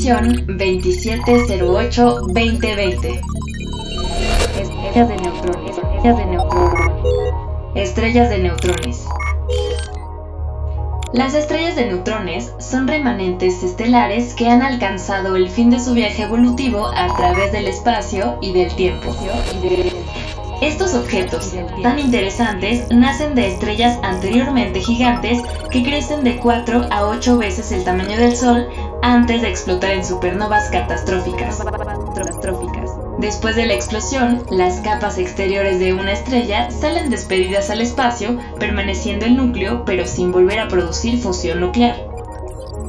Código de emisión 2708-2020. Estrellas de neutrones. Estrellas de neutrones. Estrellas de neutrones. Las estrellas de neutrones son remanentes estelares que han alcanzado el fin de su viaje evolutivo a través del espacio y del tiempo. Estos objetos tan interesantes nacen de estrellas anteriormente gigantes que crecen de 4 a 8 veces el tamaño del Sol antes de explotar en supernovas catastróficas. Después de la explosión, las capas exteriores de una estrella salen despedidas al espacio, permaneciendo el núcleo pero sin volver a producir fusión nuclear.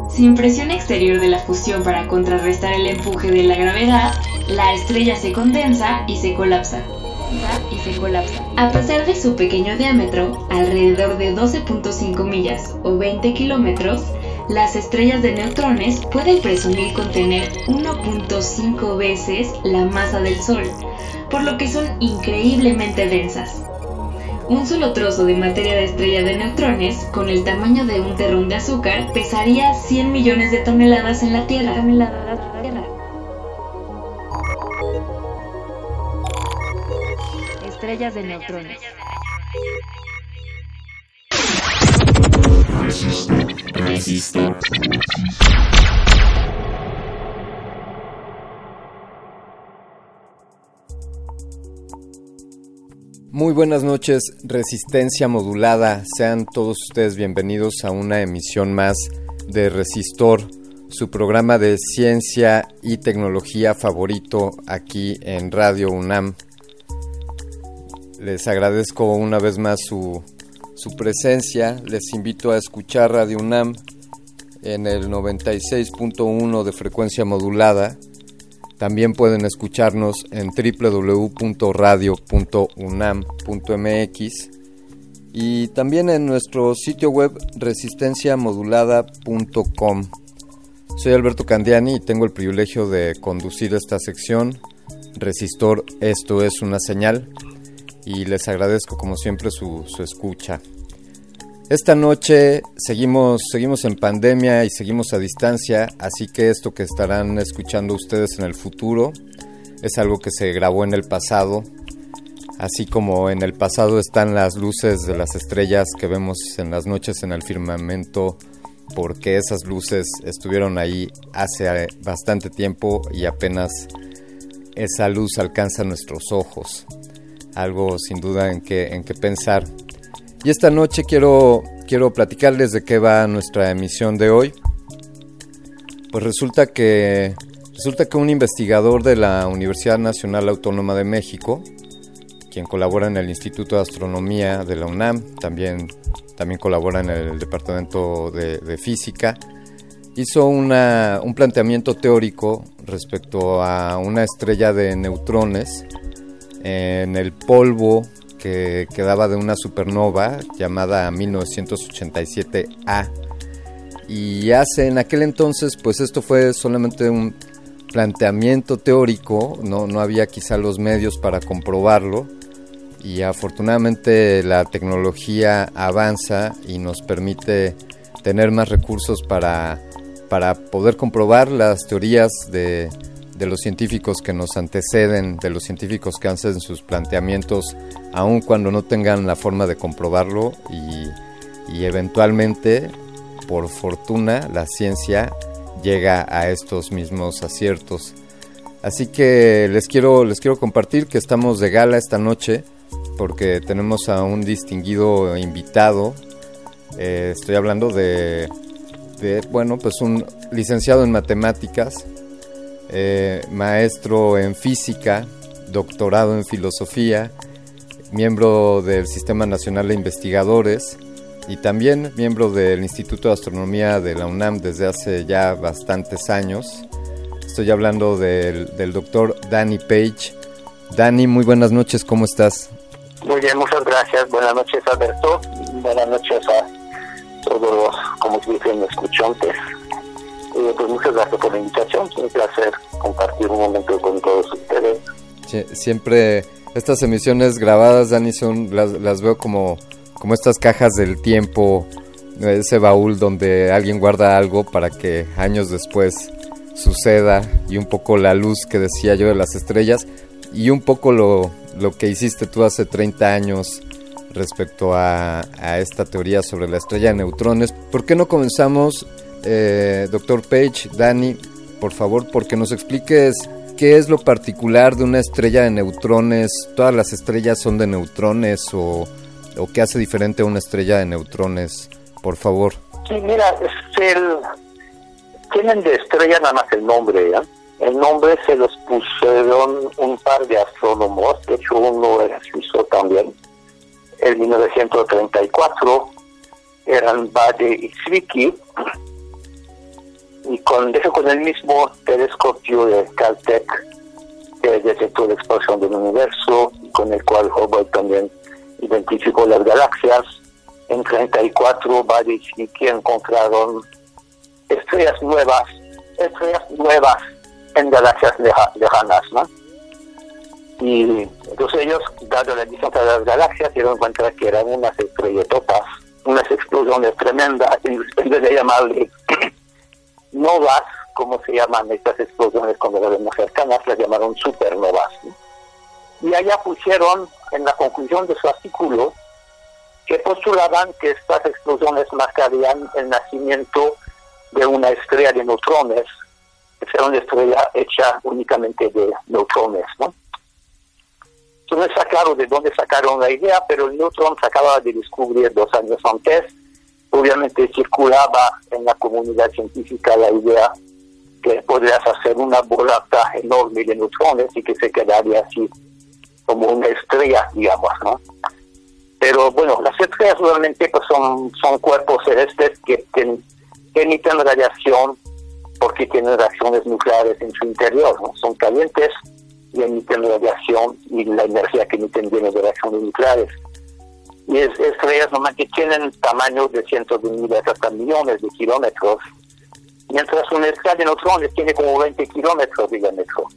Sin presión exterior de la fusión para contrarrestar el empuje de la gravedad, la estrella se condensa y se colapsa. A pesar de su pequeño diámetro, alrededor de 12.5 millas o 20 kilómetros, las estrellas de neutrones pueden presumir contener 1.5 veces la masa del Sol, por lo que son increíblemente densas. Un solo trozo de materia de estrella de neutrones, con el tamaño de un terrón de azúcar, pesaría 100 millones de toneladas en la Tierra. estrellas de neutrones. Buenas noches, Resistencia Modulada. Sean todos ustedes bienvenidos a una emisión más de Resistor, su programa de ciencia y tecnología favorito aquí en Radio UNAM les agradezco una vez más su, presencia. Les invito a escuchar Radio UNAM en el 96.1 de frecuencia modulada. También pueden escucharnos en www.radio.unam.mx y también en nuestro sitio web resistenciamodulada.com. Soy Alberto Candiani y tengo el privilegio de conducir esta sección. Resistor, esto es una señal y les agradezco como siempre su, escucha. Esta noche seguimos, seguimos en pandemia y seguimos a distancia, así que esto que estarán escuchando ustedes en el futuro es algo que se grabó en el pasado, así como en el pasado están las luces de las estrellas que vemos en las noches en el firmamento, porque esas luces estuvieron ahí hace bastante tiempo y apenas esa luz alcanza nuestros ojos algo sin duda en que, en que pensar. Y esta noche quiero, quiero platicarles de qué va nuestra emisión de hoy. Pues resulta que, resulta que un investigador de la Universidad Nacional Autónoma de México, quien colabora en el Instituto de Astronomía de la UNAM, también, también colabora en el Departamento de, Física, hizo un planteamiento teórico respecto a una estrella de neutrones en el polvo que quedaba de una supernova llamada 1987A. Y hace en aquel entonces, pues esto fue solamente un planteamiento teórico, no, no había quizá los medios para comprobarlo. Y afortunadamente la tecnología avanza y nos permite tener más recursos para, para poder comprobar las teorías de, de los científicos que nos anteceden, de los científicos que hacen sus planteamientos, aun cuando no tengan la forma de comprobarlo y, eventualmente, por fortuna, la ciencia llega a estos mismos aciertos. Así que les quiero, les quiero compartir que estamos de gala esta noche porque tenemos a un distinguido invitado. Eh, estoy hablando de, de, bueno, pues un licenciado en matemáticas, eh, maestro en física, doctorado en filosofía, miembro del Sistema Nacional de Investigadores y también miembro del Instituto de Astronomía de la UNAM desde hace ya bastantes años. Estoy hablando del, doctor Danny Page. Danny, muy buenas noches, ¿cómo estás? Muy bien, muchas gracias. Buenas noches, Alberto. Buenas noches a todos los, como dicen, escuchantes pues muchas gracias por la invitación. Un placer compartir un momento con todos ustedes. siempre estas emisiones grabadas, Dani, son, las, las veo como, como estas cajas del tiempo, ese baúl donde alguien guarda algo para que años después suceda y un poco la luz que decía yo de las estrellas y un poco lo, lo que hiciste tú hace 30 años respecto a, esta teoría sobre la estrella de neutrones. ¿Por qué no comenzamos, eh, doctor Page, Dani, por favor, porque nos expliques qué es lo particular de una estrella de neutrones? ¿Todas las estrellas son de neutrones o, o qué hace diferente a una estrella de neutrones? Por favor. Sí, mira, es el, tienen de estrella nada más el nombre, ¿ya? El nombre se los pusieron un par de astrónomos, de hecho uno era suizo también, en 1934, eran Bade y Zwicky, y con, con el mismo telescopio de Caltech que detectó la explosión del universo, con el cual Hubble también identificó las galaxias. En 34, Bade y Zwicky encontraron estrellas nuevas, estrellas nuevas en galaxias lejanas, ¿no? Y entonces ellos, dado la distancia de las galaxias, dieron cuenta que eran unas estrelletotas, unas explosiones tremendas, en vez de llamarle novas, como se llaman estas explosiones cuando las vemos cercanas, las llamaron supernovas. Y allá pusieron en la conclusión de su artículo que postulaban que estas explosiones marcarían el nacimiento de una estrella de neutrones, que será una estrella hecha únicamente de neutrones, ¿no? no está claro de dónde sacaron la idea, pero el neutrón se acaba de descubrir dos años antes. Obviamente circulaba en la comunidad científica la idea que podrías hacer una bolata enorme de neutrones y que se quedaría así como una estrella, digamos, ¿no? Pero bueno, las estrellas realmente pues, son, son cuerpos celestes que, que, emiten radiación porque tienen reacciones nucleares en su interior, ¿no? Son calientes y emiten radiación y la energía que emiten viene de reacciones nucleares. Y es, estrellas que tienen tamaños de cientos de miles hasta millones de kilómetros, mientras una estrella de neutrones tiene como 20 kilómetros de diámetro.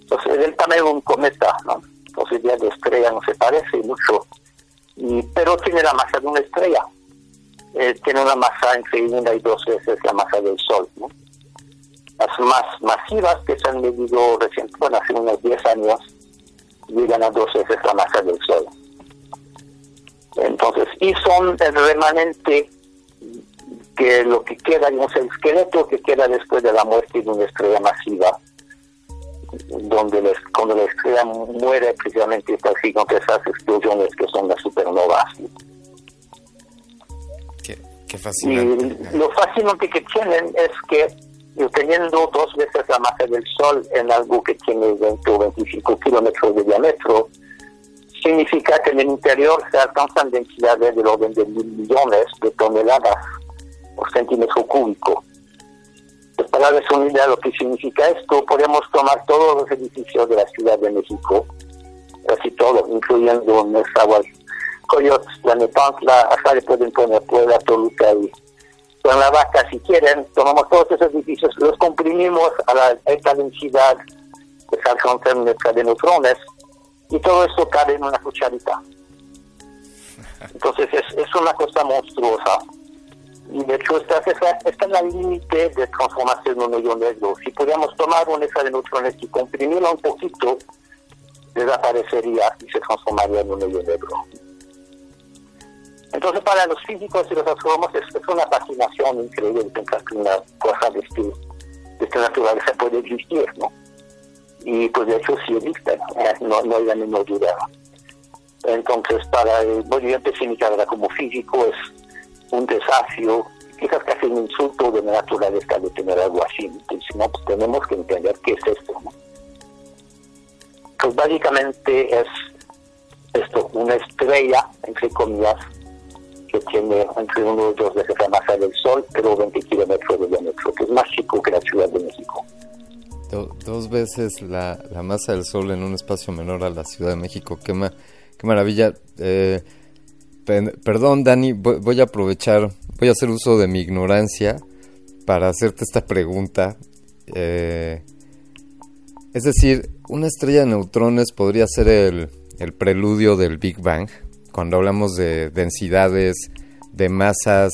Entonces es el tamaño de un cometa, ¿no? Entonces ya de estrella no se parece mucho, pero tiene la masa de una estrella. Eh, tiene una masa entre una y dos veces la masa del Sol, ¿no? las más masivas que se han medido recientemente, bueno, hace unos 10 años, llegan a dos veces la masa del Sol. Entonces, y son el remanente que lo que queda, digamos, el esqueleto que queda después de la muerte de una estrella masiva, donde cuando la estrella muere precisamente está así con esas explosiones que son las supernovas. Qué, qué fascinante. Y lo fascinante que tienen es que y teniendo dos veces la masa del Sol en algo que tiene 20 o 25 kilómetros de diámetro, significa que en el interior se alcanzan densidades del orden de mil millones de toneladas por centímetro cúbico. Para de lo que significa esto, podemos tomar todos los edificios de la Ciudad de México, casi todos, incluyendo nuestra Coyotes, la Nepantla, hasta le pueden poner Puebla, Toluca y con la vaca, si quieren, tomamos todos esos edificios, los comprimimos a la alta densidad que se alcanza en de neutrones y todo eso cabe en una cucharita. Entonces es, es una cosa monstruosa. Y de hecho está, está, en la límite de transformación en un hoyo negro. Si pudiéramos tomar una de neutrones y comprimirla un poquito, desaparecería y se transformaría en un hoyo negro. Entonces, para los físicos y los astrónomos es, una fascinación increíble pensar que una cosa de, este, de esta naturaleza puede existir, ¿no? Y pues de hecho sí existe, no, no hay la menor duda. Entonces, para el bueno, yo empecé mi como físico, es un desafío, quizás casi un insulto de naturaleza de tener algo así. Entonces, no, pues tenemos que entender qué es esto. Pues básicamente es esto, una estrella, entre comillas, que tiene entre uno y dos veces la masa del Sol, pero 20 kilómetros de diámetro, que es más chico que la Ciudad de México. Dos veces la, masa del Sol en un espacio menor a la Ciudad de México, qué, maravilla. Eh, perdón, Dani, voy, a aprovechar, voy a hacer uso de mi ignorancia para hacerte esta pregunta. Eh, es decir, una estrella de neutrones podría ser el, el preludio del Big Bang cuando hablamos de densidades, de masas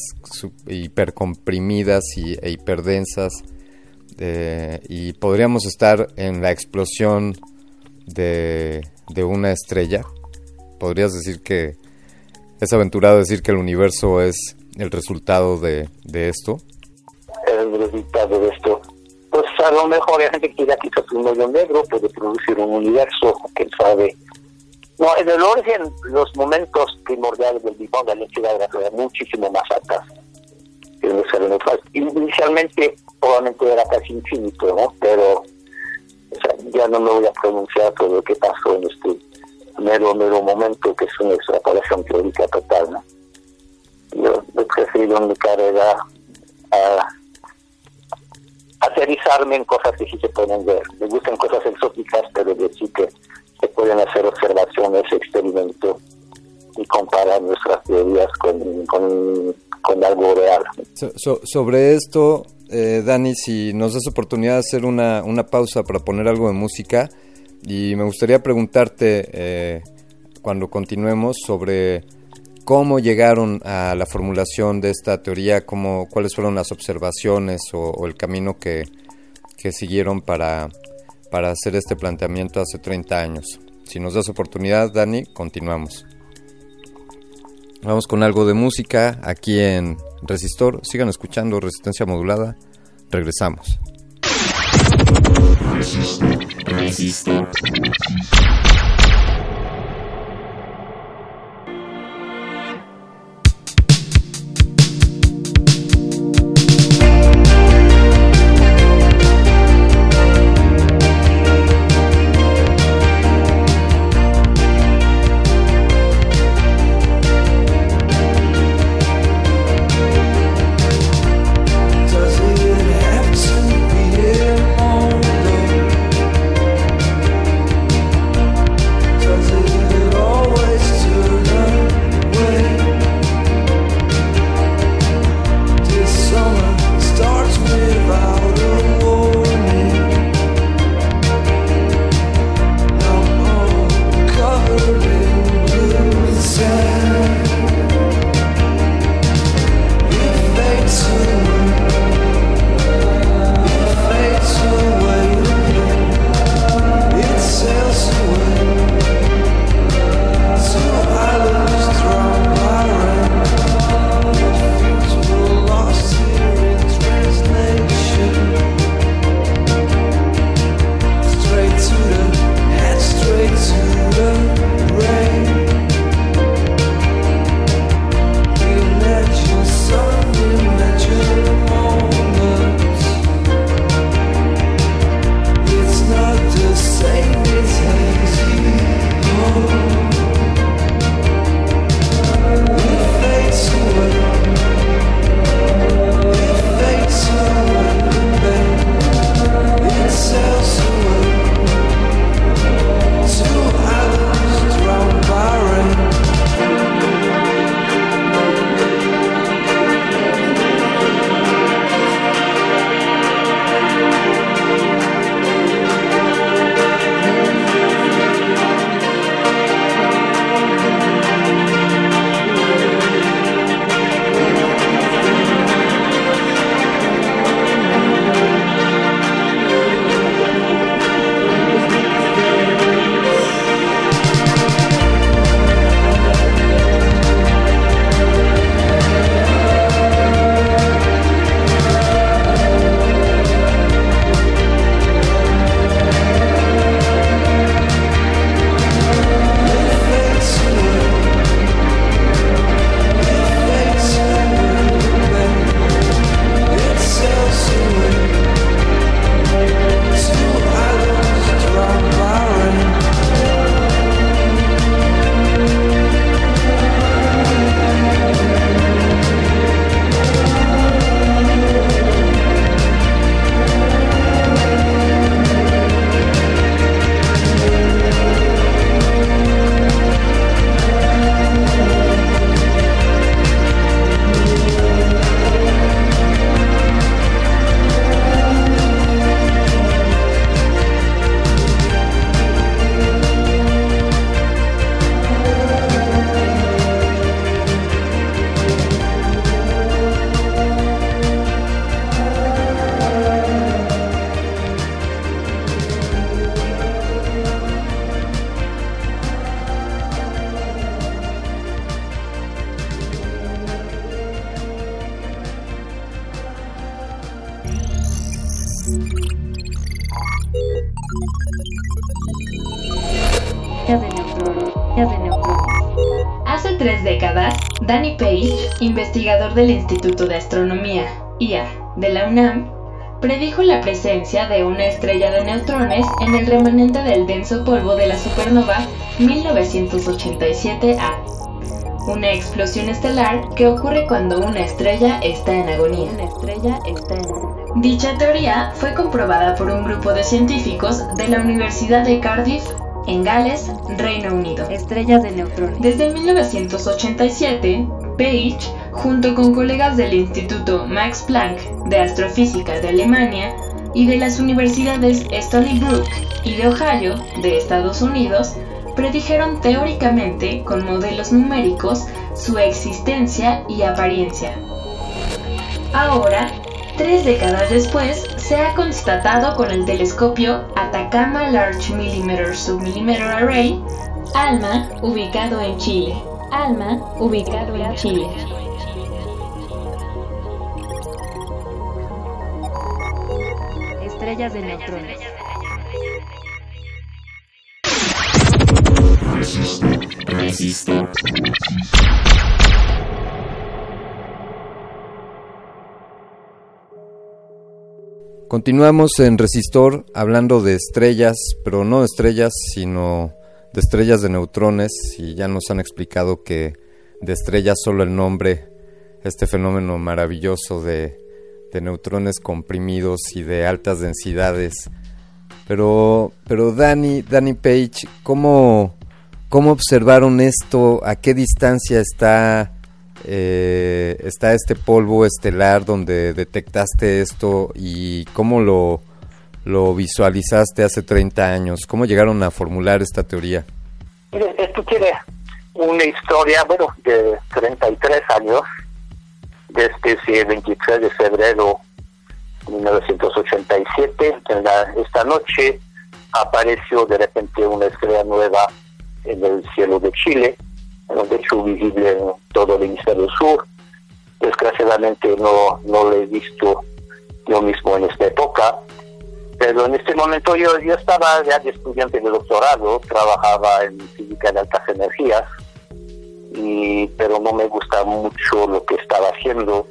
hipercomprimidas y, e hiperdensas, eh, y podríamos estar en la explosión de, de una estrella. ¿Podrías decir que es aventurado decir que el universo es el resultado de, de esto? El resultado de esto. Pues a lo mejor hay gente que ya quizás un medio negro puede producir un universo, quién sabe. No, en el origen, los momentos primordiales del Big Bang, la densidad era muchísimo más altas Inicialmente, probablemente era casi infinito, ¿no? Pero o sea, ya no me voy a pronunciar sobre lo que pasó en este mero, mero momento que es una extrapolación teórica total, ¿no? Yo he preferido en mi carrera a aterrizarme en cosas que sí se pueden ver. Me gustan cosas exóticas, pero decir que se pueden hacer observaciones, experimentos y comparar nuestras teorías con, con, algo real. sobre esto, eh, Dani, si nos das oportunidad de hacer una, una pausa para poner algo de música, y me gustaría preguntarte, eh, cuando continuemos, sobre cómo llegaron a la formulación de esta teoría, cómo, cuáles fueron las observaciones o, el camino que, que siguieron para, para hacer este planteamiento hace 30 años. Si nos das oportunidad, Dani, continuamos. Vamos con algo de música aquí en Resistor. Sigan escuchando Resistencia Modulada. Regresamos. Resistor. Hace del Instituto de Astronomía, IA, de la UNAM, predijo la presencia de una estrella de neutrones en el remanente del denso polvo de la supernova 1987A, una explosión estelar que ocurre cuando una estrella está en agonía. Dicha teoría fue comprobada por un grupo de científicos de la Universidad de Cardiff en Gales, Reino Unido. Estrellas de neutrones. Desde 1987, Page, junto con colegas del Instituto Max Planck de Astrofísica de Alemania y de las universidades Stony Brook y de Ohio de Estados Unidos, predijeron teóricamente con modelos numéricos su existencia y apariencia. Ahora, tres décadas después, se ha constatado con el telescopio Atacama Large Millimeter Submillimeter Array, ALMA, ubicado en Chile. ALMA, ubicado en Chile. Continuamos en Resistor hablando de estrellas, pero no de estrellas, sino de estrellas de neutrones y ya nos han explicado que de estrellas solo el nombre, este fenómeno maravilloso de, de neutrones comprimidos y de altas densidades. Pero, pero Danny, Danny Page, ¿cómo, ¿cómo observaron esto? ¿A qué distancia está, eh, está este polvo estelar donde detectaste esto y cómo lo, lo visualizaste hace 30 años? ¿Cómo llegaron a formular esta teoría? Esto tiene una historia, bueno, de 33 años, desde ese 23 de febrero de 1987. En la, esta noche apareció de repente una estrella nueva en el cielo de Chile, de hecho visible en todo el hemisferio sur. Desgraciadamente no, no lo he visto yo mismo en esta época, pero en este momento yo, yo estaba ya de estudiante de doctorado, trabajaba en física de altas energías, y, pero no me gusta mucho lo que estaba haciendo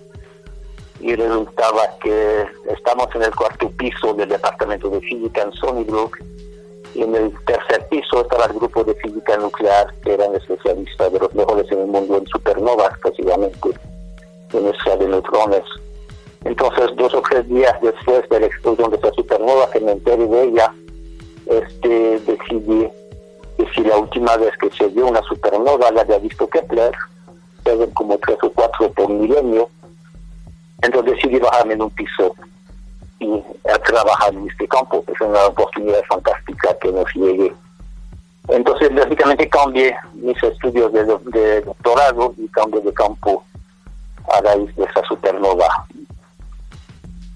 y resultaba que estamos en el cuarto piso del departamento de física en Sunnybrook en el tercer piso estaba el grupo de física nuclear que eran especialistas de los mejores en el mundo en supernovas precisamente en energía de neutrones. Entonces, dos o tres días después de la explosión de esa supernova, que me enteré de ella, este, decidí que si la última vez que se vio una supernova la había visto Kepler, se como tres o cuatro por milenio, entonces decidí bajarme en un piso y a trabajar en este campo, es una oportunidad fantástica que nos llegue. Entonces, básicamente cambié mis estudios de, doctorado y cambié de campo a raíz de esa supernova.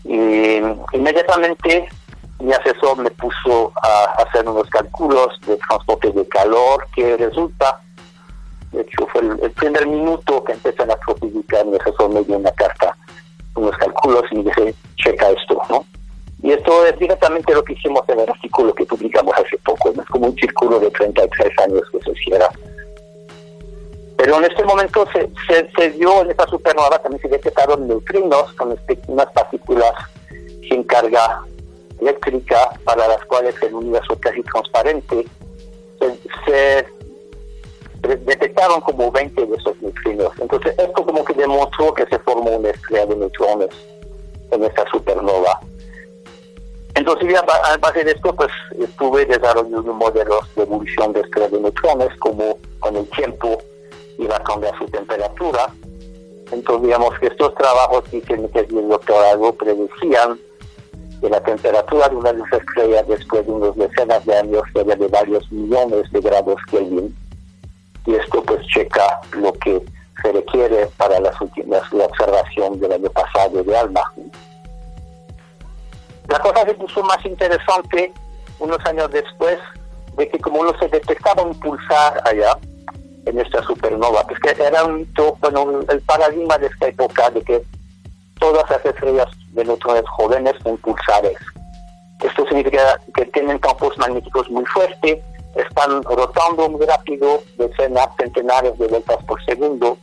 Y inmediatamente mi asesor me puso a hacer unos cálculos de transporte de calor que resulta, de hecho fue el, primer minuto que empecé la astrofísica, mi asesor me dio una carta, unos cálculos y dice, checa esto, ¿no? Y esto es directamente lo que hicimos en el artículo que publicamos hace poco, es como un círculo de 33 años que se cierra. Pero en este momento se, se, dio en esta supernova, también se detectaron neutrinos con unas partículas sin carga eléctrica para las cuales el universo casi transparente se, detectaron como 20 de esos neutrinos. Entonces esto como que demostró que se formó una estrella de neutrones en esta supernova. Entonces ya a base de esto pues estuve desarrollando modelos de evolución de estrellas de neutrones como con el tiempo iba a cambiar su temperatura. Entonces, digamos que estos trabajos que hicieron que el doctorado predecían que la temperatura de una luz estrella después de unos decenas de años sería de varios millones de grados Kelvin. Y esto pues checa lo que se requiere para las últimas, la observación del año pasado de ALMA. La cosa se puso más interesante unos años después de que como no se detectaba un pulsar allá, en esta supernova, pues que era un bueno, el paradigma de esta época de que todas las estrellas de neutrones jóvenes son pulsares. Esto significa que tienen campos magnéticos muy fuertes están rotando muy rápido, decenas, centenares de vueltas por segundo,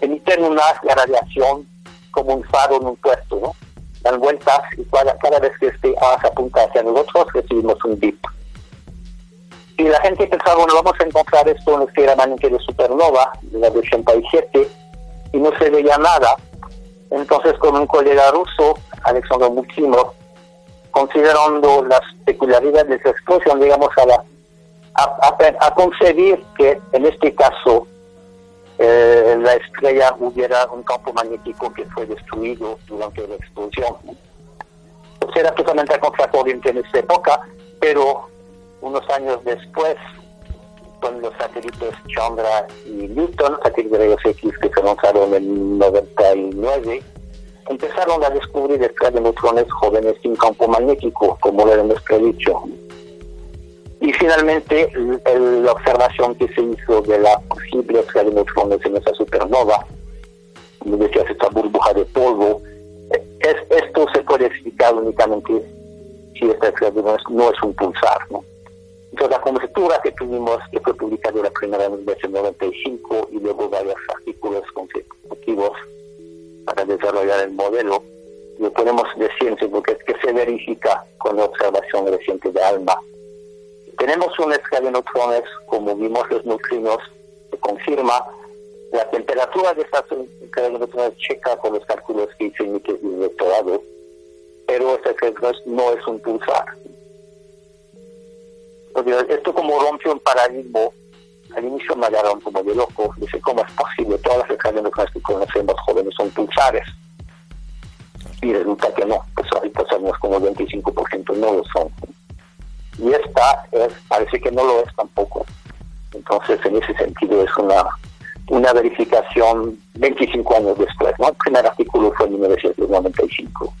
emiten una radiación como un faro en un puesto, ¿no? Dan vueltas y cada, vez que este haz apunta hacia nosotros recibimos un bip. Y la gente pensaba, bueno, vamos a encontrar esto en el remanente de supernova, de la de 87, y no se veía nada. Entonces, con un colega ruso, Alexander Mukimov, considerando las peculiaridades de esa explosión, digamos, a, la, a, concebir que en este caso eh, la estrella hubiera un campo magnético que fue destruido durante la explosión. Pues era totalmente a contracorriente en esa época, pero unos años después, con los satélites Chandra y Newton, satélites de X que se lanzaron en 99, empezaron a descubrir estrellas de neutrones jóvenes sin campo magnético, como lo hemos predicho. Y finalmente, la observación que se hizo de la posible estrella de neutrones en esa supernova, como decías, esta burbuja de polvo, es, esto se puede explicar únicamente si esta neutrones no es un pulsar. ¿no? Entonces, la conjetura que tuvimos, que fue publicada la primera en 95 y luego varios artículos consecutivos para desarrollar el modelo, lo podemos decir porque es que se verifica con la observación reciente de ALMA. Tenemos una escala de neutrones, como vimos los neutrinos, que confirma la temperatura de esta escala de neutrones checa con los cálculos que hice en mi doctorado, pero esta no es un pulsar. esto como rompe un paradigma al inicio me agarraron como de loco, dice, ¿cómo es posible? Todas las escaleras que conocemos jóvenes son pulsares. Y resulta que no, pues ahorita somos como 25% no lo son. Y esta es, parece que no lo es tampoco. Entonces, en ese sentido, es una, una verificación 25 años después. ¿no? El primer artículo fue en 1995.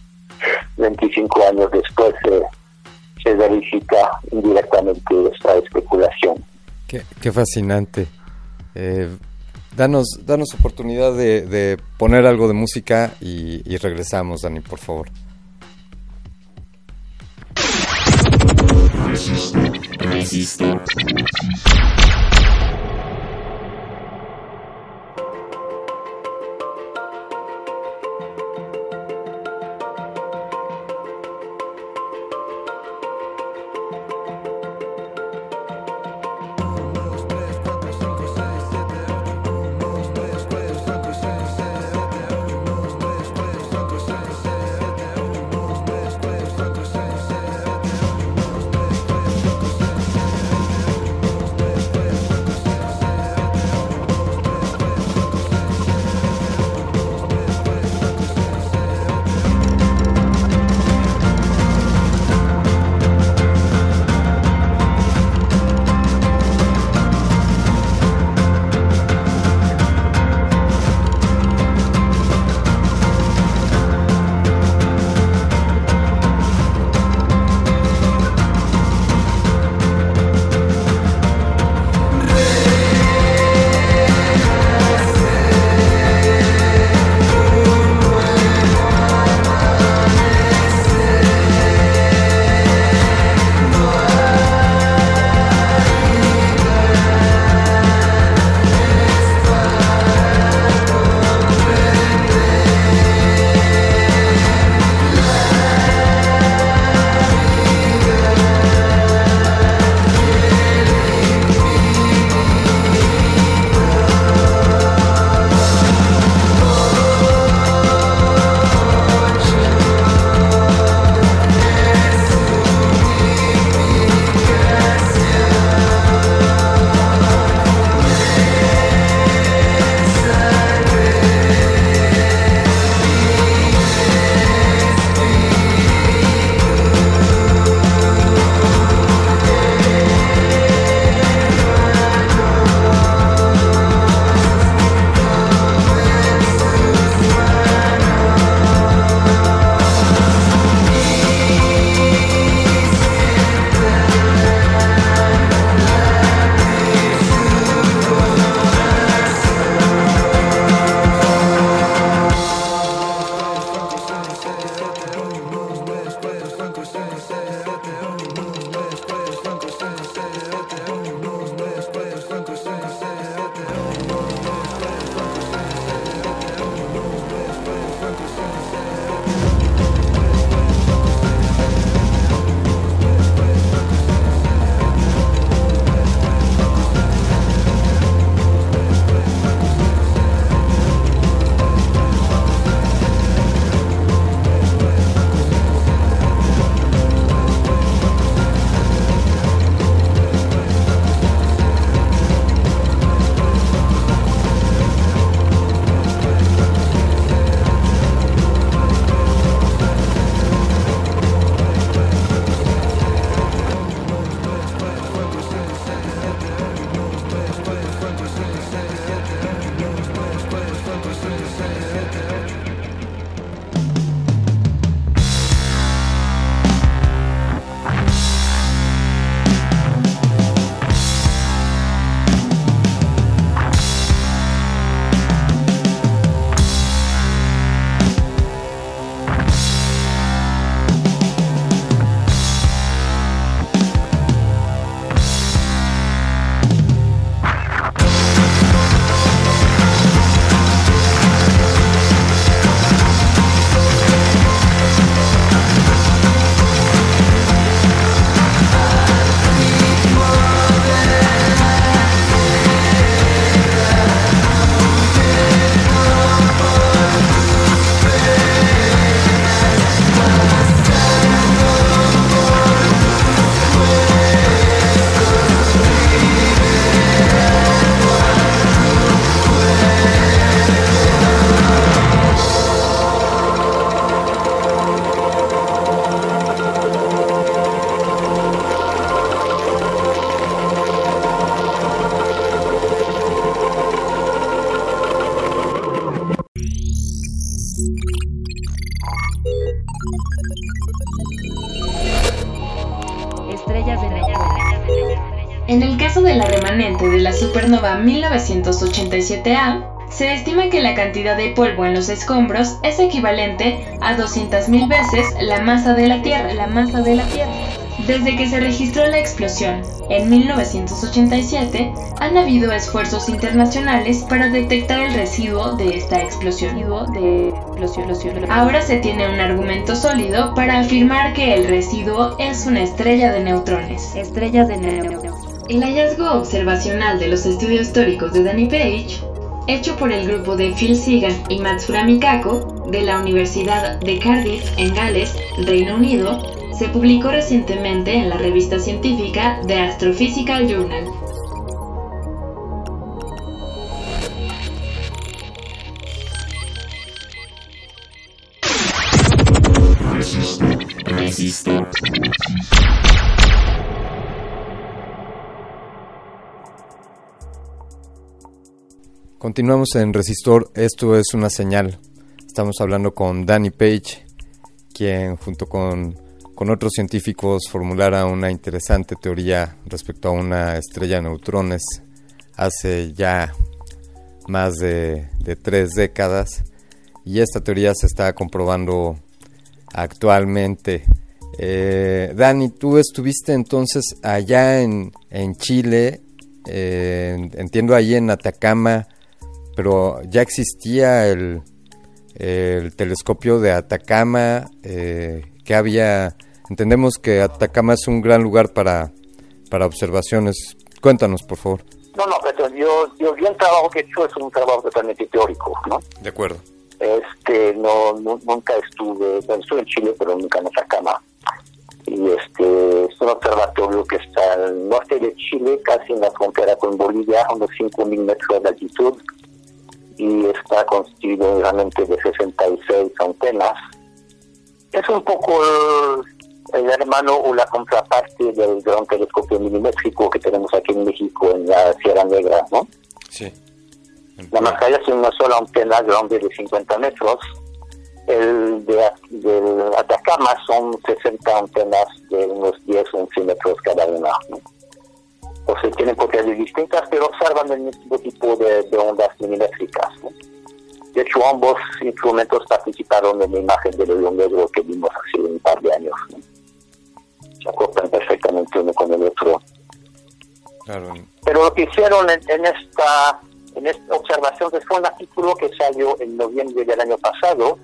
25 años después se verifica indirectamente esta especulación. Qué, fascinante. Eh, danos, danos oportunidad de, poner algo de música y regresamos, Dani, por favor. Resisto. Resisto. Resisto. Remanente de la supernova 1987A, se estima que la cantidad de polvo en los escombros es equivalente a 200.000 veces la masa de la Tierra, la masa de la Tierra. Desde que se registró la explosión en 1987, han habido esfuerzos internacionales para detectar el residuo de esta explosión. Ahora se tiene un argumento sólido para afirmar que el residuo es una estrella de neutrones. Estrellas de neutrones. El hallazgo observacional de los estudios históricos de Danny Page hecho por el grupo de Phil Segan y Matsura Kako de la Universidad de Cardiff en Gales, Reino Unido, se publicó recientemente en la revista científica The Astrophysical Journal. Continuamos en Resistor, esto es una señal. Estamos hablando con Danny Page, quien junto con, otros científicos formulara una interesante teoría respecto a una estrella de neutrones hace ya más de, tres décadas y esta teoría se está comprobando actualmente. Eh, Dani, tú estuviste entonces allá en, Chile, eh, entiendo ahí en Atacama, pero ya existía el, telescopio de Atacama, eh, que había, entendemos que Atacama es un gran lugar para, para observaciones. Cuéntanos, por favor. No, no, pero yo, yo el trabajo que he hecho es un trabajo totalmente teórico, ¿no? De acuerdo. Este, no, nunca estuve, bueno, estuve en Chile, pero nunca en Atacama. Y este, es un observatorio que está al norte de Chile, casi en la frontera con Bolivia, a unos 5.000 metros de altitud y está constituido realmente de 66 antenas. Es un poco el, hermano o la contraparte del gran telescopio milimétrico que tenemos aquí en México, en la Sierra Negra, ¿no? Sí. La mascarilla es una sola antena grande de 50 metros. El de, Atacama son 60 antenas de unos 10 o 11 metros cada una. ¿no? O se tienen propiedades distintas, pero observan el mismo tipo de, ondas milimétricas. De hecho, ambos instrumentos participaron en la imagen del hoyo negro que vimos hace un par de años. Se acoplan perfectamente uno con el otro. Pero lo que hicieron en, esta en esta observación fue un artículo que salió en noviembre del año pasado.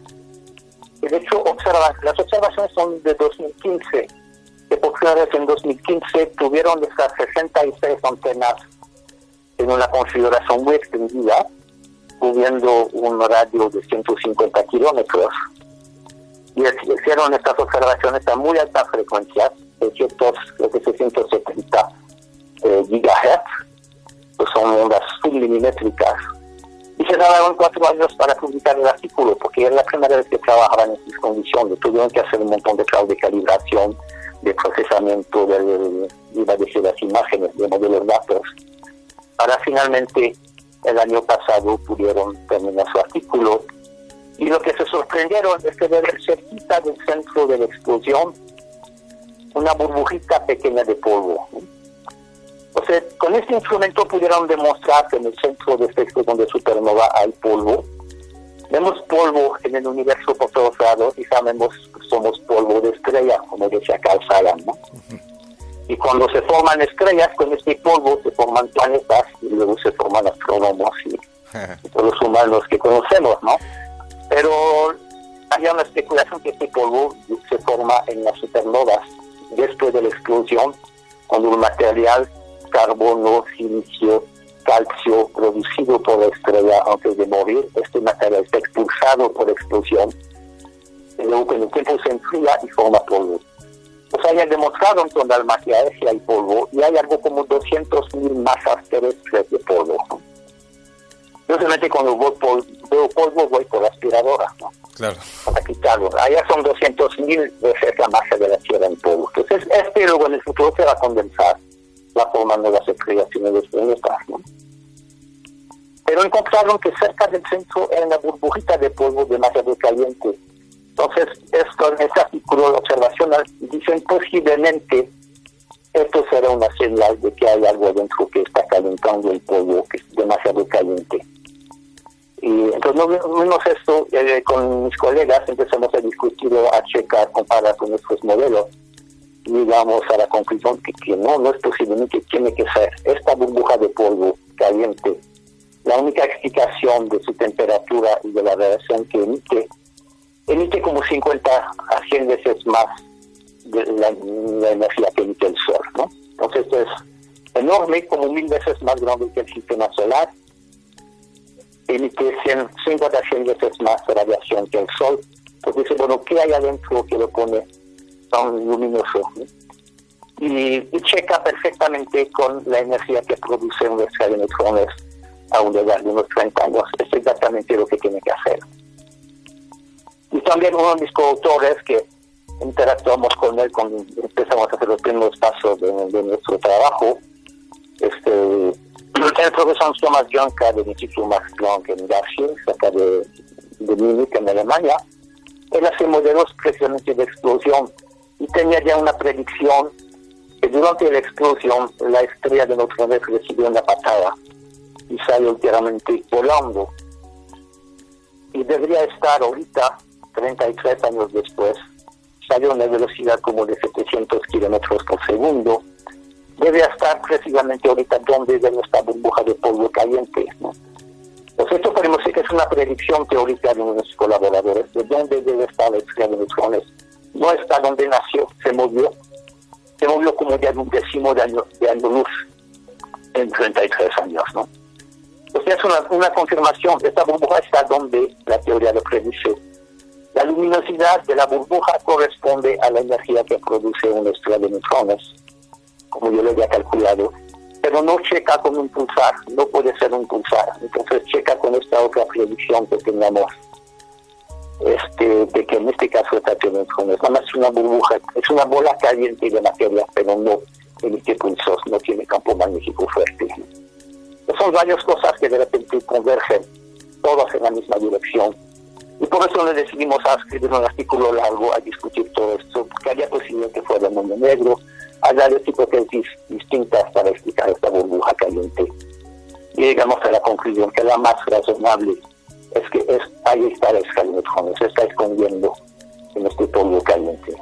De hecho, observa, las observaciones son de 2015 que vez en 2015 tuvieron esas 66 antenas en una configuración muy extendida, cubriendo un radio de 150 kilómetros. Y hicieron estas observaciones a muy altas frecuencias, 670 eh, gigahertz, que son ondas submilimétricas. Y se tardaron cuatro años para publicar el artículo, porque era la primera vez que trabajaban en estas condiciones. Tuvieron que hacer un montón de trabajo de calibración, de procesamiento de, de las imágenes, de modelos datos, para finalmente el año pasado pudieron terminar su artículo. Y lo que se sorprendieron es que ver cerquita del centro de la explosión una burbujita pequeña de polvo. O sea, con este instrumento pudieron demostrar que en el centro de este explosión de supernova hay polvo Vemos polvo en el universo por todos lados y sabemos que somos polvo de estrella, como decía Carl Sagan, ¿no? Y cuando se forman estrellas, con este polvo se forman planetas y luego se forman astrónomos y, todos los humanos que conocemos, ¿no? Pero hay una especulación que este polvo se forma en las supernovas después de la explosión, cuando un material, carbono, silicio, calcio producido por la estrella antes de morir, este material está expulsado por explosión, y luego con el tiempo se enfría y forma polvo. O sea, ya demostrado en la magia si hay polvo, y hay algo como 200.000 masas terrestres de polvo. Yo solamente cuando veo polvo voy por la aspiradora, ¿no? Claro. Para quitarlo. Allá son 200.000 veces la masa de la Tierra en polvo. Entonces, este luego en el futuro se va a condensar la forma de las los planetas. ¿no? Pero encontraron que cerca del centro era una burbujita de polvo demasiado caliente. Entonces, esto en este artículo observacional dicen posiblemente esto será una señal de que hay algo dentro que está calentando el polvo, que es demasiado caliente. Y entonces no vimos esto eh, con mis colegas, empezamos a discutirlo, a checar, comparar con nuestros modelos llegamos a la conclusión que, que no, no es posible, ni que tiene que ser esta burbuja de polvo caliente. La única explicación de su temperatura y de la radiación que emite, emite como 50 a 100 veces más de la, energía que emite el Sol, ¿no? Entonces es enorme, como mil veces más grande que el sistema solar, emite 100, 50 a 100 veces más radiación que el Sol. Entonces dice, bueno, ¿qué hay adentro que lo pone tan luminoso? Y, checa perfectamente con la energía que produce un estrella de neutrones a un lugar de unos 30 años. Es exactamente lo que tiene que hacer. Y también uno de mis coautores que interactuamos con él cuando empezamos a hacer los primeros pasos de, nuestro trabajo. Este, el profesor Thomas Jonka del Instituto Max Planck en Garching, acá de, de Múnich, en Alemania. Él hace modelos precisamente de explosión y tenía ya una predicción que durante la explosión la estrella de neutrones recibió una patada y salió enteramente volando. Y debería estar ahorita, 33 años después, salió a una velocidad como de 700 kilómetros por segundo, debe estar precisamente ahorita donde debe esta burbuja de polvo caliente. ¿no? Pues esto podemos decir que es una predicción teórica de nuestros colaboradores, de dónde debe estar la estrella de neutrones. No está donde nació, se movió. Se movió como ya un décimo de año, de año luz en 33 años, ¿no? Pues es una, una confirmación, esta burbuja está donde la teoría lo predice la luminosidad de la burbuja corresponde a la energía que produce una estrella de neutrones, como yo lo había calculado, pero no checa con un pulsar, no puede ser un pulsar. Entonces checa con esta otra predicción que teníamos, este, de que en este caso está de neutrones. Nada más una burbuja, es una bola caliente de materia, pero no emite pulsos, no tiene campo magnético fuerte. Son varias cosas que de repente convergen, todas en la misma dirección y por eso le decidimos a escribir un artículo largo a discutir todo esto, porque había posibilidad que fuera el mundo negro, hay varias hipótesis distintas para explicar esta burbuja caliente. Y llegamos a la conclusión que la más razonable es que es, ahí está la escala de neutrones, se está escondiendo en este polvo caliente.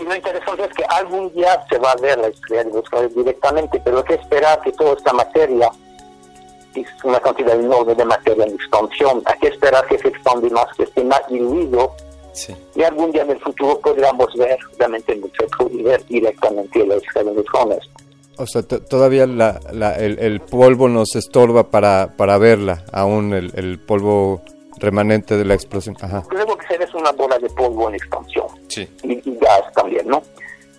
Y lo interesante es que algún día se va a ver la estrella de neutrones directamente, pero hay que esperar que toda esta materia es una cantidad enorme de materia en expansión. Hay que esperar que se expande más, que esté más diluido. Y algún día en el futuro podríamos ver realmente el centro y ver directamente la escala de neutrones. O sea, todavía la, la, el, polvo nos estorba para, para verla, aún el, el polvo remanente de la explosión. Ajá. Creo que se es una bola de polvo en expansión. Sí. Y, gas también, ¿no?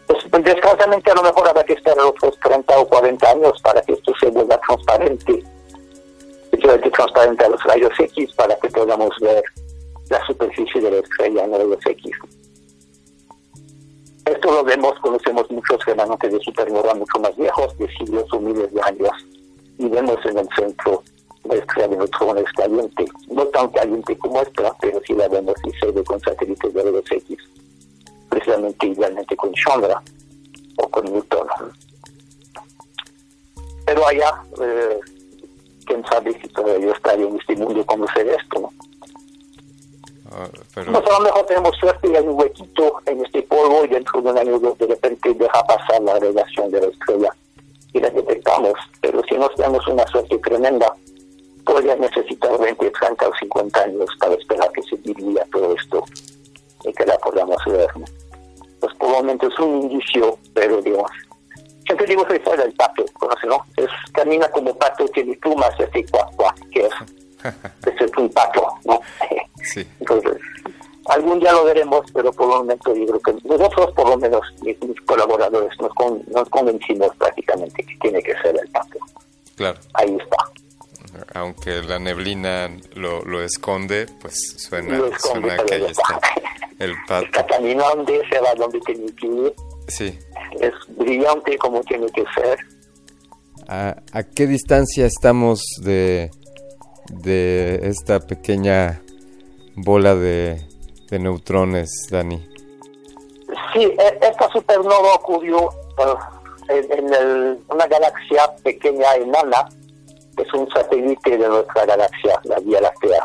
Pues, desgraciadamente a lo mejor habrá que esperar otros 30 o 40 años para que esto se vuelva transparente transparente a los rayos X para que podamos ver la superficie de la estrella en rayos X. Esto lo vemos, conocemos muchos remanentes de supernova mucho más viejos, de siglos o miles de años, y vemos en el centro la estrella de neutrones caliente, no tan caliente como esta, pero sí la vemos y se ve con satélites de rayos X, precisamente igualmente con Chandra o con Newton. Pero allá, eh, quién sabe si todavía estaría en este mundo conocer esto, ¿no? Ah, pero... Pues a lo mejor tenemos suerte y hay un huequito en este polvo y dentro de un año de repente deja pasar la relación de la estrella y la detectamos. Pero si nos tenemos una suerte tremenda, podría necesitar 20, 30 o 50 años para esperar que se diluya todo esto y que la podamos ver. Pues por el momento es un indicio, pero digamos, siempre digo que es el pato, ¿conoce, no? Es, camina como pato, tiene plumas así, cuac, cuac, que es, es un pato, ¿no? Sí. Entonces, algún día lo veremos, pero por el momento yo creo que nosotros, por lo menos, mis, colaboradores, nos, nos convencimos prácticamente que tiene que ser el pato. Claro. Ahí está aunque la neblina lo, lo esconde, pues suena, suena que ahí está el pato. Está caminando, se va donde tiene que ir. Sí es brillante como tiene que ser. ¿A, qué distancia estamos de, de esta pequeña bola de, neutrones, Dani? Sí, e- esta supernova ocurrió eh, en, el- una galaxia pequeña enana, que es un satélite de nuestra galaxia, la Vía Láctea.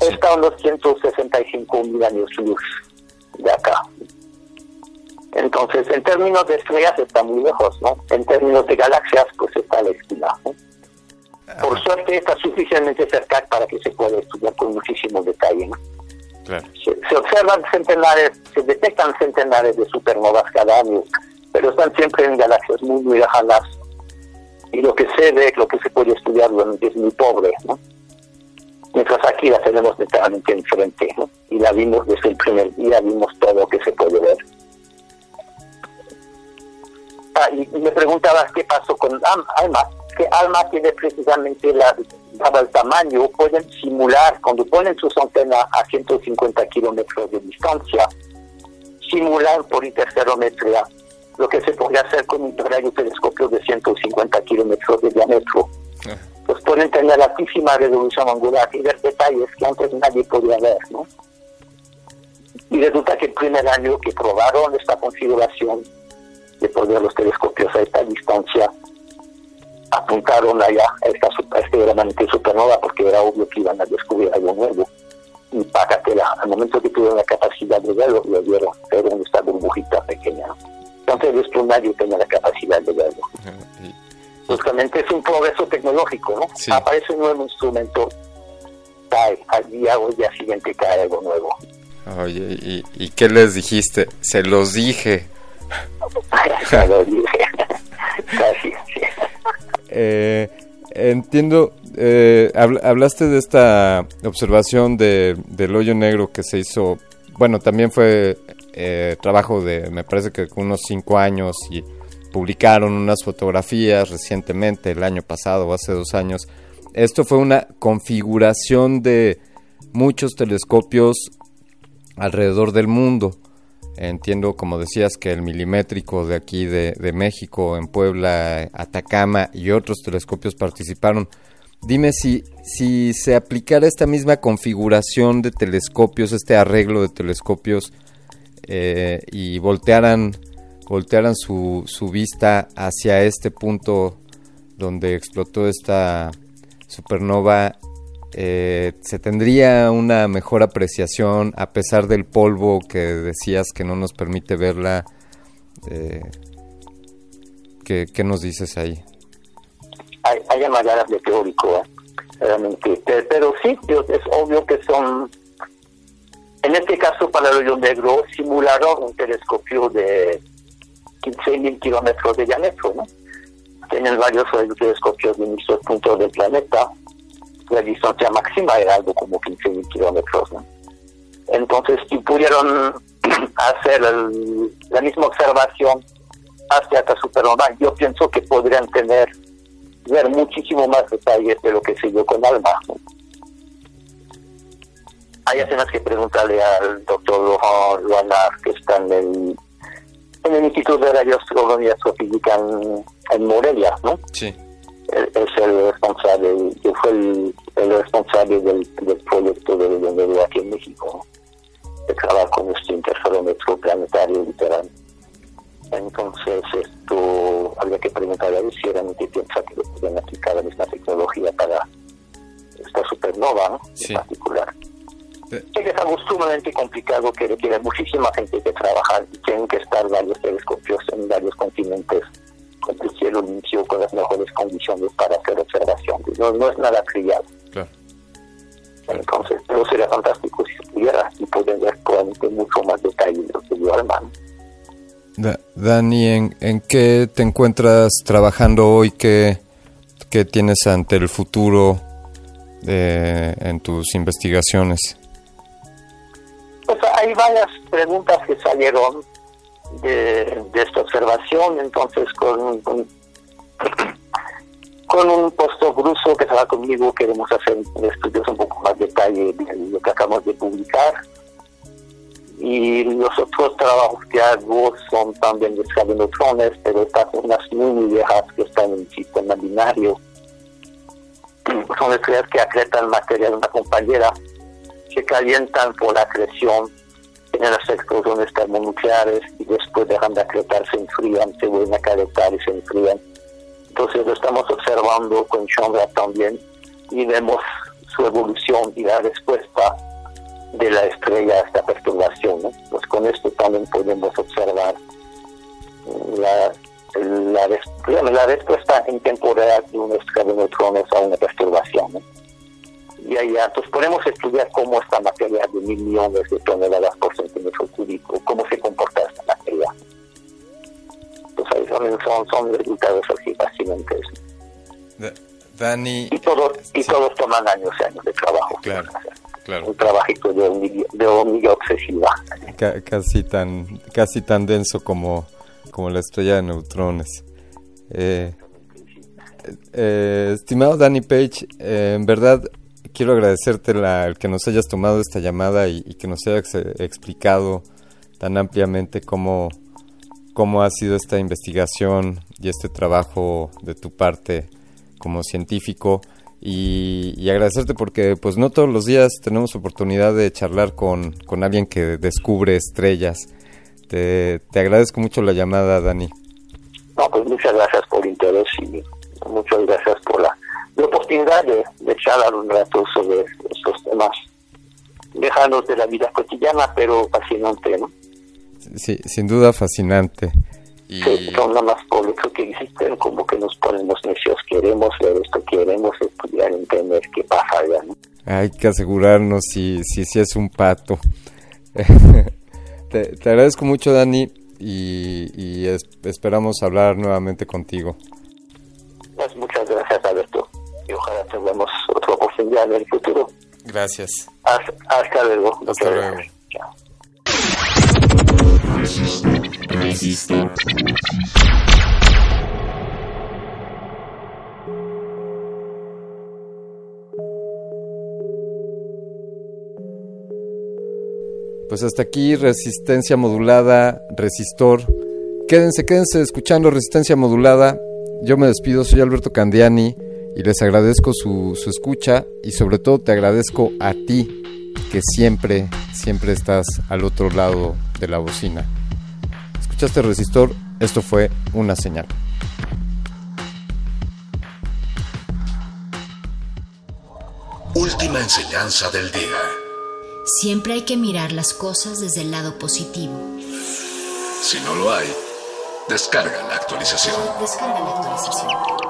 Está a unos 165 mil años luz de acá. Entonces, en términos de estrellas está muy lejos, ¿no? En términos de galaxias, pues está a la esquina. ¿no? Por suerte está suficientemente cerca para que se pueda estudiar con muchísimo detalle. ¿no? Claro. Se, se observan centenares, se detectan centenares de supernovas cada año, pero están siempre en galaxias muy, muy lejanas. Y lo que se ve, lo que se puede estudiar realmente es muy pobre, ¿no? Mientras aquí la tenemos literalmente enfrente, ¿no? Y la vimos desde el primer día, vimos todo lo que se puede ver. Ah, y, y me preguntabas qué pasó con Am- Alma, que Alma tiene precisamente la, dado el tamaño, pueden simular, cuando ponen sus antenas a 150 kilómetros de distancia, simular por interferometría lo que se podría hacer con un radiotelescopio de 150 kilómetros de diámetro. Pues pueden tener altísima resolución angular y ver detalles que antes nadie podía ver, ¿no? Y resulta que el primer año que probaron esta configuración de poner los telescopios a esta distancia, apuntaron allá a esta, a este remanente supernova porque era obvio que iban a descubrir algo nuevo. Y págatela, al momento que tuvieron la capacidad de verlo, lo vieron, pero en esta burbujita pequeña. Entonces esto nadie tenía la capacidad de verlo. Justamente es un progreso tecnológico, ¿no? Sí. Aparece un nuevo instrumento, cae, al día o día siguiente cae algo nuevo. Oye, ¿y, ¿y qué les dijiste? Se los dije. Ya lo dije. Casi, sí. Eh, entiendo, eh, habl- hablaste de esta observación de, del hoyo negro que se hizo, bueno, también fue eh, trabajo de, me parece que unos cinco años y publicaron unas fotografías recientemente, el año pasado o hace dos años. Esto fue una configuración de muchos telescopios alrededor del mundo. Entiendo, como decías, que el milimétrico de aquí de, México, en Puebla, Atacama y otros telescopios participaron. Dime si, si se aplicara esta misma configuración de telescopios, este arreglo de telescopios, eh, y voltearan, voltearan su, su vista hacia este punto donde explotó esta supernova, eh, se tendría una mejor apreciación a pesar del polvo que decías que no nos permite verla. Eh, ¿qué, qué nos dices ahí? hay, hay maneras de teórico, ¿eh? realmente. Pero, sí, es obvio que son, en este caso para el hoyo negro, simularon un telescopio de 15.000 kilómetros de diámetro. Tienen varios telescopios de distintos puntos del planeta. La distancia máxima era algo como 15.000 kilómetros. Entonces, si pudieron hacer la misma observación hacia esta supernova, yo pienso que podrían tener ver muchísimo más detalles de lo que se dio con Alma. Hay escenas que preguntarle al doctor Loanar, que está en el, en el Instituto de Radioastronomía Astrofísica en Morelia, ¿no? Sí. Es el responsable, que fue el, el responsable del, del proyecto de de aquí en México, de trabajar con este interferómetro planetario literal. Entonces, esto habría que preguntarle a él si realmente piensa que pueden aplicar la misma tecnología para esta supernova ¿no? Sí. en particular. Que es algo sumamente complicado que requiere muchísima gente que trabajar y tienen que estar varios telescopios en varios continentes con el cielo limpio, con las mejores condiciones para hacer observación. No, no es nada trivial. Claro. Entonces, pero sería fantástico si se pudiera y poder ver probablemente mucho más detalle de lo que dio Alman. Da- Dani, ¿en, en qué te encuentras trabajando hoy? ¿Qué, qué tienes ante el futuro eh, en tus investigaciones? Pues hay varias preguntas que salieron de, esta observación, entonces con, con, un postdoc ruso que estaba conmigo queremos hacer estudios un poco más detalle de lo que acabamos de publicar. Y los otros trabajos que hago son también de neutrones, pero estas son unas muy, viejas que están en el sistema binario. Son estrellas que acretan materia de una compañera, se calientan por la acreción las explosiones termonucleares y después dejan de acretar, se enfrían, se vuelven a calentar y se enfrían. Entonces lo estamos observando con Chandra también y vemos su evolución y la respuesta de la estrella a esta perturbación. Pues con esto también podemos observar la, la, respuesta en temporada de un estrella neutrones a una perturbación. Y ahí entonces podemos estudiar cómo esta materia de mil millones de toneladas por centímetro cúbico, cómo se comporta esta materia. Entonces ahí son, son, resultados así fascinantes. Dani. Y, todos, y todos toman años y años de trabajo. Claro. Claro. Un trabajito de hormiga, de obsesiva. casi tan casi tan denso como, como la estrella de neutrones. Eh, eh, estimado Danny Page, eh, en verdad quiero agradecerte la, el que nos hayas tomado esta llamada y, que nos hayas explicado tan ampliamente cómo, cómo ha sido esta investigación y este trabajo de tu parte como científico y, agradecerte porque pues no todos los días tenemos oportunidad de charlar con, con alguien que descubre estrellas. Te, te, agradezco mucho la llamada, Dani. No, pues muchas gracias por el interés y muchas gracias por la, oportunidad de, de, charlar un rato sobre estos temas lejanos de la vida cotidiana, pero fascinante, ¿no? Sí, sin duda fascinante. Y... son nada más por que existen, como que nos ponemos necios, queremos ver esto, queremos estudiar, entender qué pasa allá. ¿no? Hay que asegurarnos si, si, si es un pato. te, te, agradezco mucho, Dani, y, y esperamos hablar nuevamente contigo. Pues muchas gracias, Alberto, y ojalá tengamos otra oportunidad en el futuro. Gracias. Hasta, hasta luego. Hasta luego. Chao. Pues hasta aquí resistencia modulada, resistor. Quédense, quédense escuchando resistencia modulada. Yo me despido, soy Alberto Candiani y les agradezco su, su escucha y sobre todo te agradezco a ti que siempre, siempre estás al otro lado de la bocina. Escuchaste Resistor, esto fue una señal. Última enseñanza del día. Siempre hay que mirar las cosas desde el lado positivo. Si no lo hay, descarga la actualización. Descarga la actualización.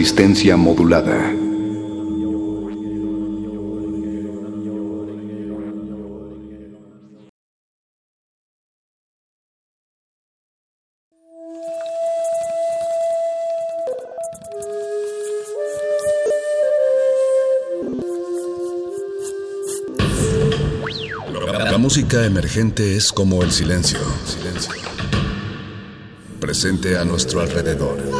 Resistencia modulada. La música emergente es como el silencio. silencio. Presente a nuestro alrededor.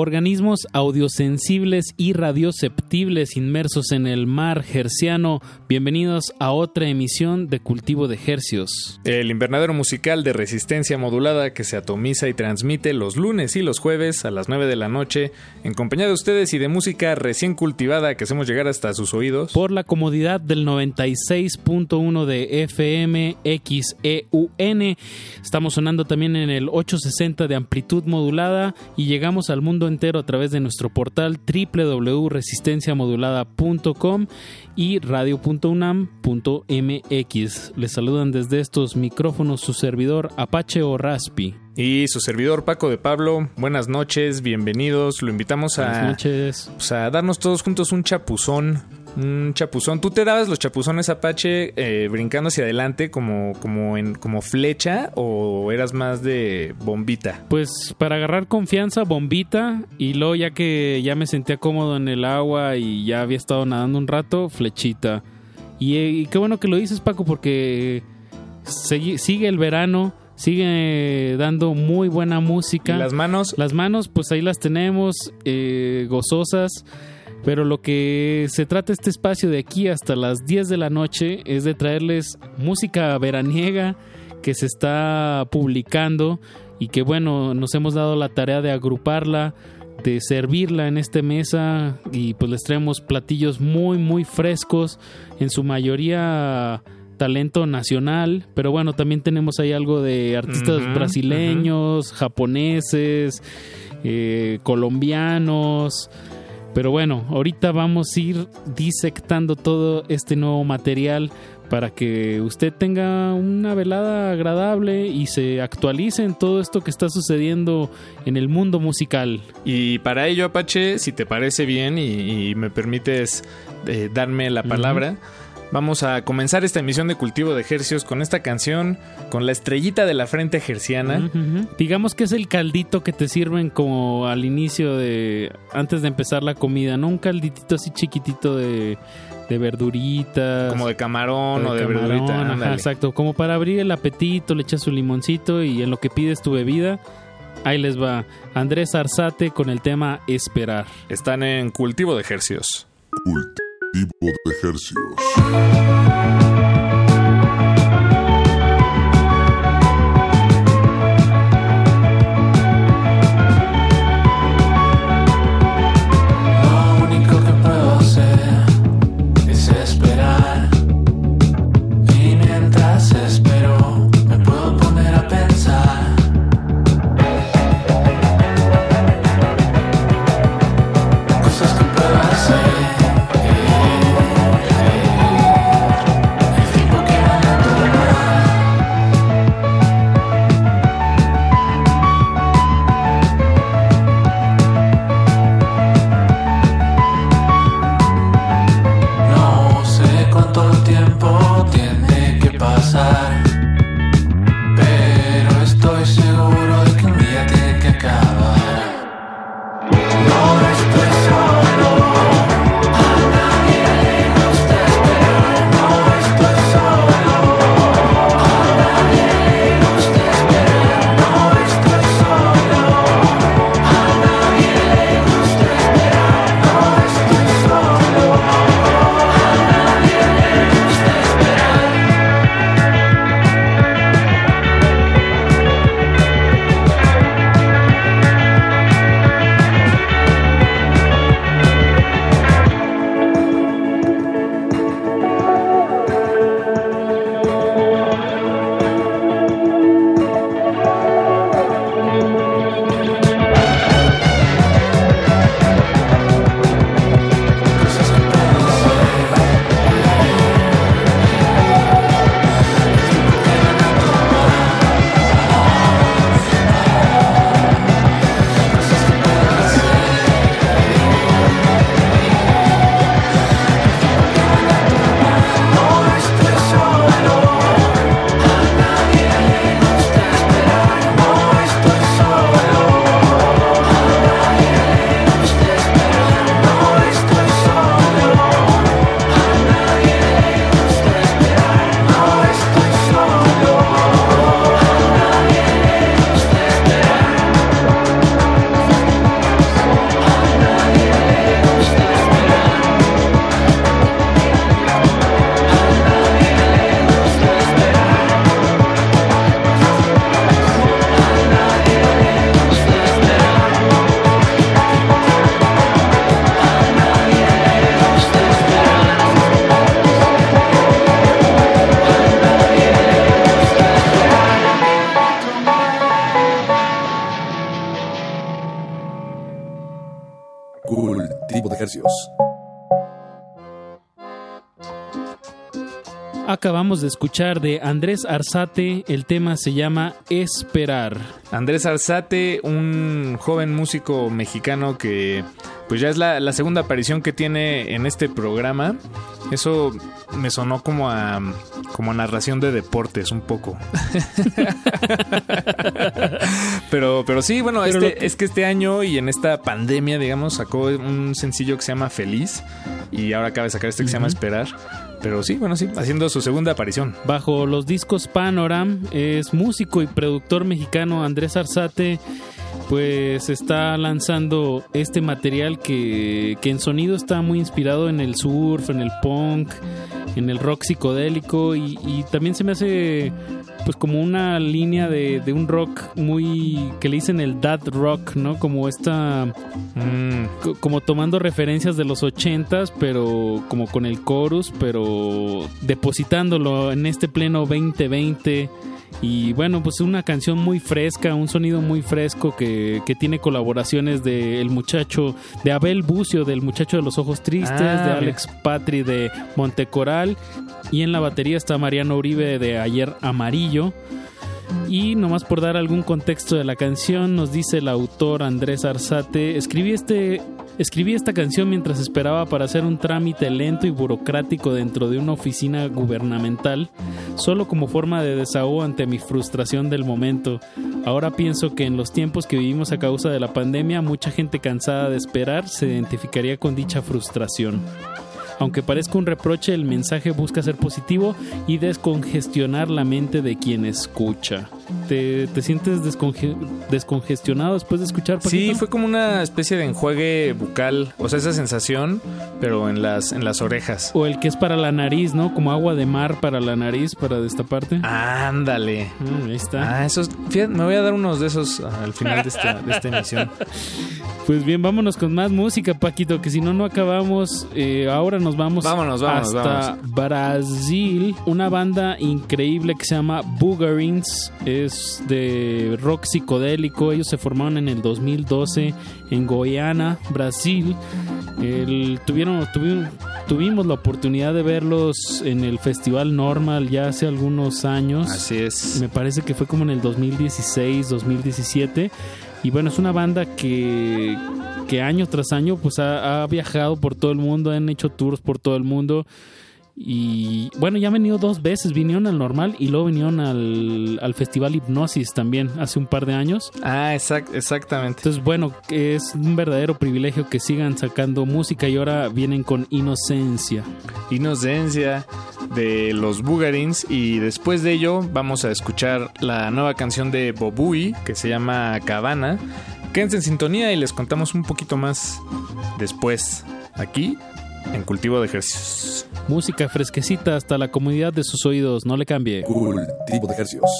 Organismos audiosensibles y radioceptibles inmersos en el mar herciano. Bienvenidos a otra emisión de Cultivo de Hercios. El invernadero musical de resistencia modulada que se atomiza y transmite los lunes y los jueves a las 9 de la noche en compañía de ustedes y de música recién cultivada que hacemos llegar hasta sus oídos. Por la comodidad del 96.1 de FM XEUN. Estamos sonando también en el 860 de amplitud modulada y llegamos al mundo entero a través de nuestro portal www.resistenciamodulada.com y radio.unam.mx. Les saludan desde estos micrófonos su servidor Apache o Raspi. Y su servidor Paco de Pablo, buenas noches, bienvenidos. Lo invitamos a, noches. Pues, a darnos todos juntos un chapuzón. Un chapuzón. ¿Tú te dabas los chapuzones Apache eh, brincando hacia adelante como, como, en, como flecha o eras más de bombita? Pues para agarrar confianza, bombita. Y luego ya que ya me sentía cómodo en el agua y ya había estado nadando un rato, flechita. Y, y qué bueno que lo dices Paco porque sigue, sigue el verano sigue dando muy buena música. ¿Y las manos? Las manos, pues ahí las tenemos, eh, gozosas. Pero lo que se trata este espacio de aquí hasta las 10 de la noche es de traerles música veraniega que se está publicando y que bueno, nos hemos dado la tarea de agruparla, de servirla en esta mesa y pues les traemos platillos muy muy frescos, en su mayoría talento nacional, pero bueno, también tenemos ahí algo de artistas brasileños, japoneses, eh, colombianos. Pero bueno, ahorita vamos a ir disectando todo este nuevo material para que usted tenga una velada agradable y se actualice en todo esto que está sucediendo en el mundo musical. Y para ello, Apache, si te parece bien y, y me permites eh, darme la palabra, vamos a comenzar esta emisión de Cultivo de Ejercios con esta canción, con la estrellita de la frente gerciana. Ujú. Digamos que es el caldito que te sirven como al inicio de antes de empezar la comida, ¿no? Un calditito así chiquitito de, de verduritas. Como de camarón o de camarón, verdurita. ajá, exacto, como para abrir el apetito, le echas su limoncito y en lo que pides tu bebida, ahí les va Andrés Arzate con el tema Esperar. Están en Cultivo de Ejercios. Cultivo de ejercios. Acabamos de escuchar de Andrés Arzate, el tema se llama Esperar. Andrés Arzate, un joven músico mexicano que pues ya es la, la, segunda aparición que tiene en este programa. Eso me sonó como a como a narración de deportes un poco. pero, pero sí, bueno, Pero este, que- es que este año y en esta pandemia, digamos, sacó un sencillo que se llama Feliz y ahora acaba de sacar este que se llama. Esperar. Pero sí, bueno, sí, haciendo su segunda aparición. Bajo los discos Panoram es músico y productor mexicano Andrés Arzate. Pues está lanzando este material que, que en sonido está muy inspirado en el surf, en el punk, en el rock psicodélico y, y también se me hace pues como una línea de, de un rock muy que le dicen el dad rock, ¿no? Como esta Mm, co- como tomando referencias de los ochentas, pero como con el chorus, pero depositándolo en este pleno 2020. Y bueno, pues una canción muy fresca, un sonido muy fresco que, que tiene colaboraciones de el muchacho, de Abel Bucio, del muchacho de los ojos tristes, Ah, de. Alex Patri de Montecoral, y en la batería está Mariano Uribe de Ayer Amarillo. Y nomás por dar algún contexto de la canción, nos dice el autor Andrés Arzate, escribí este escribí esta canción mientras esperaba para hacer un trámite lento y burocrático dentro de una oficina gubernamental, solo como forma de desahogo ante mi frustración del momento. Ahora pienso que en los tiempos que vivimos a causa de la pandemia, mucha gente cansada de esperar se identificaría con dicha frustración. Aunque parezca un reproche, el mensaje busca ser positivo y descongestionar la mente de quien escucha. ¿Te, te sientes desconge- descongestionado después de escuchar? Sí, fue como una especie de enjuague bucal, o sea, esa sensación, pero en las, en las orejas. O el que es para la nariz, ¿no? Como agua de mar para la nariz, para destaparte. Ándale. Mm, ahí está. Ah, esos, fíjate, me voy a dar unos de esos ah, al final de esta, de esta emisión. Pues bien, vámonos con más música, Paquito, que si no, no acabamos. Eh, ahora nos vamos, Vámonos, vámonos, hasta Brasil. Una banda increíble que se llama Boogerins. Es de rock psicodélico. Ellos se formaron en el 2012 en Goiânia, Brasil. El- tuvieron, tuvieron- tuvimos la oportunidad de verlos en el Festival Normal ya hace algunos años. Así es. Me parece que fue como en el 2016, 2017. Y bueno, es una banda que, que año tras año pues ha, ha viajado por todo el mundo, han hecho tours por todo el mundo. Y bueno, ya han venido dos veces, vinieron al normal y luego vinieron al, al Festival Hipnosis también hace un par de años. Ah, exact, exactamente. Entonces, bueno, es un verdadero privilegio que sigan sacando música y ahora vienen con Inocencia. Inocencia de los Bugarins y después de ello vamos a escuchar la nueva canción de Bobui que se llama Cabana. Quédense en sintonía y les contamos un poquito más después aquí en Cultivo de Ejercicios. Música fresquecita hasta la comodidad de sus oídos, no le cambie. Cultivo de ejercicios.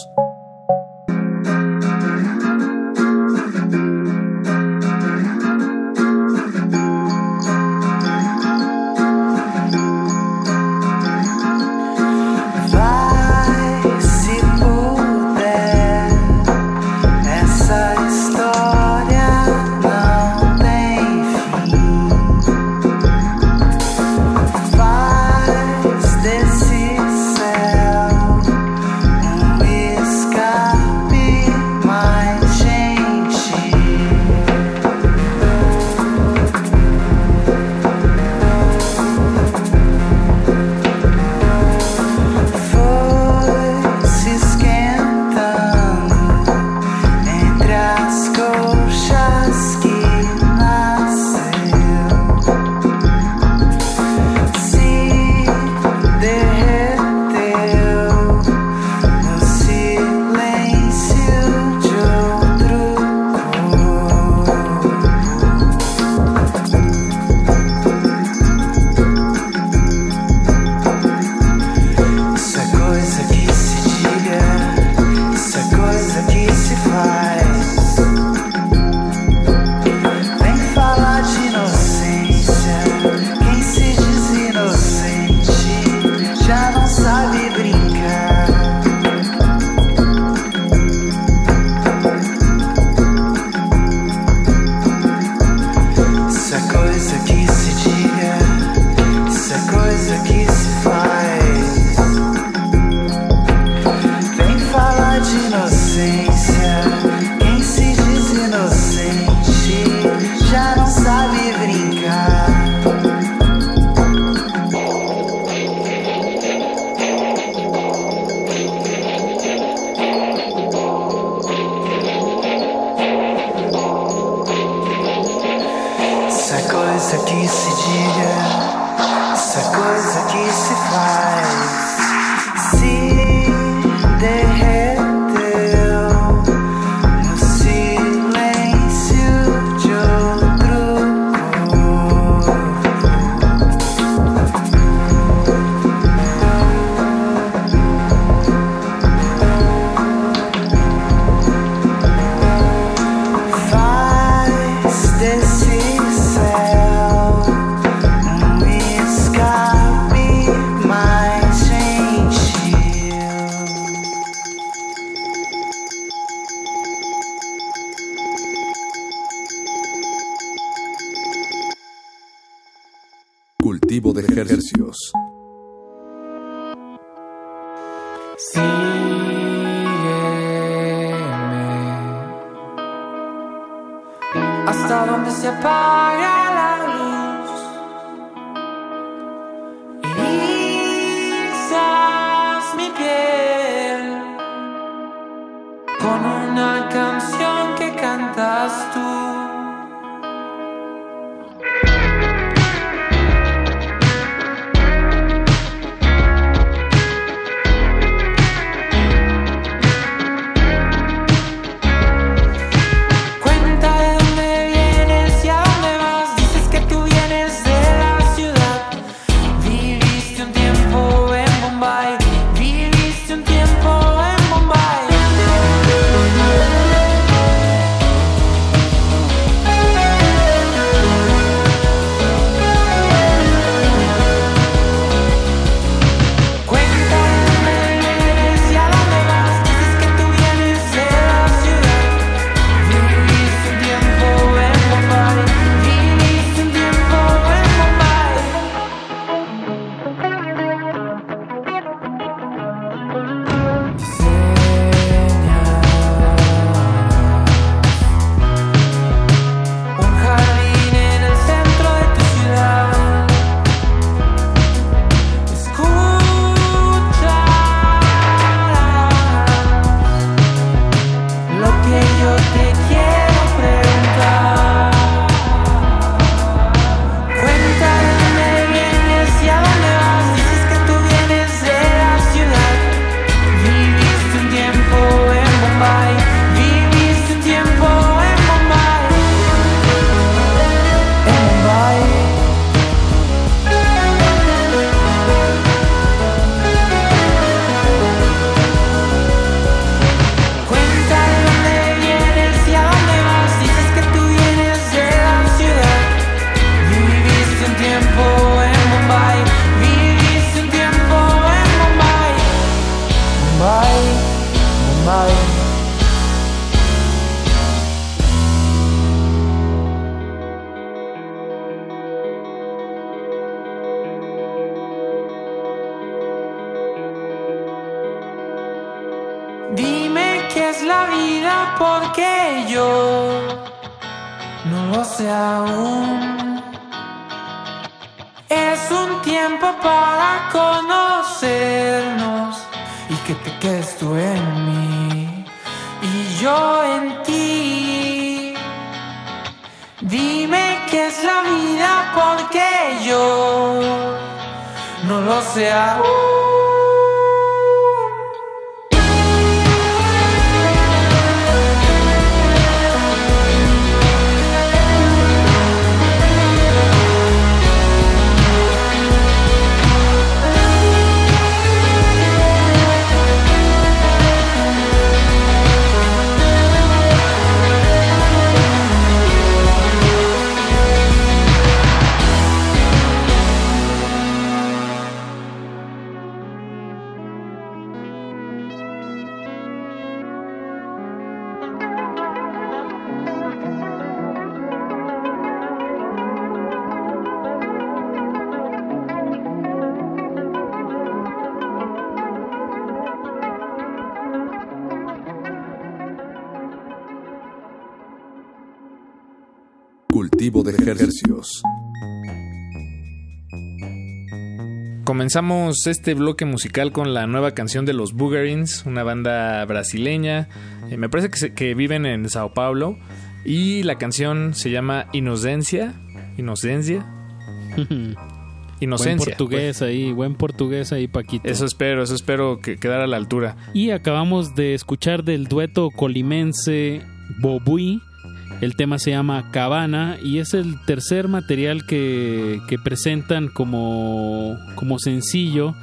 Cultivo de ejercicios. hasta donde se apaga Comenzamos este bloque musical con la nueva canción de los Boogerins, una banda brasileña. Eh, me parece que, se- que viven en Sao Paulo. Y la canción se llama Inocencia. Inocencia. Buen Inocencia. portugués ahí, buen portugués ahí, Paquito. Eso espero, eso espero que quedara a la altura. Y acabamos de escuchar del dueto colimense Bobui. El tema se llama Cabana y es el tercer material que, que presentan como, como sencillo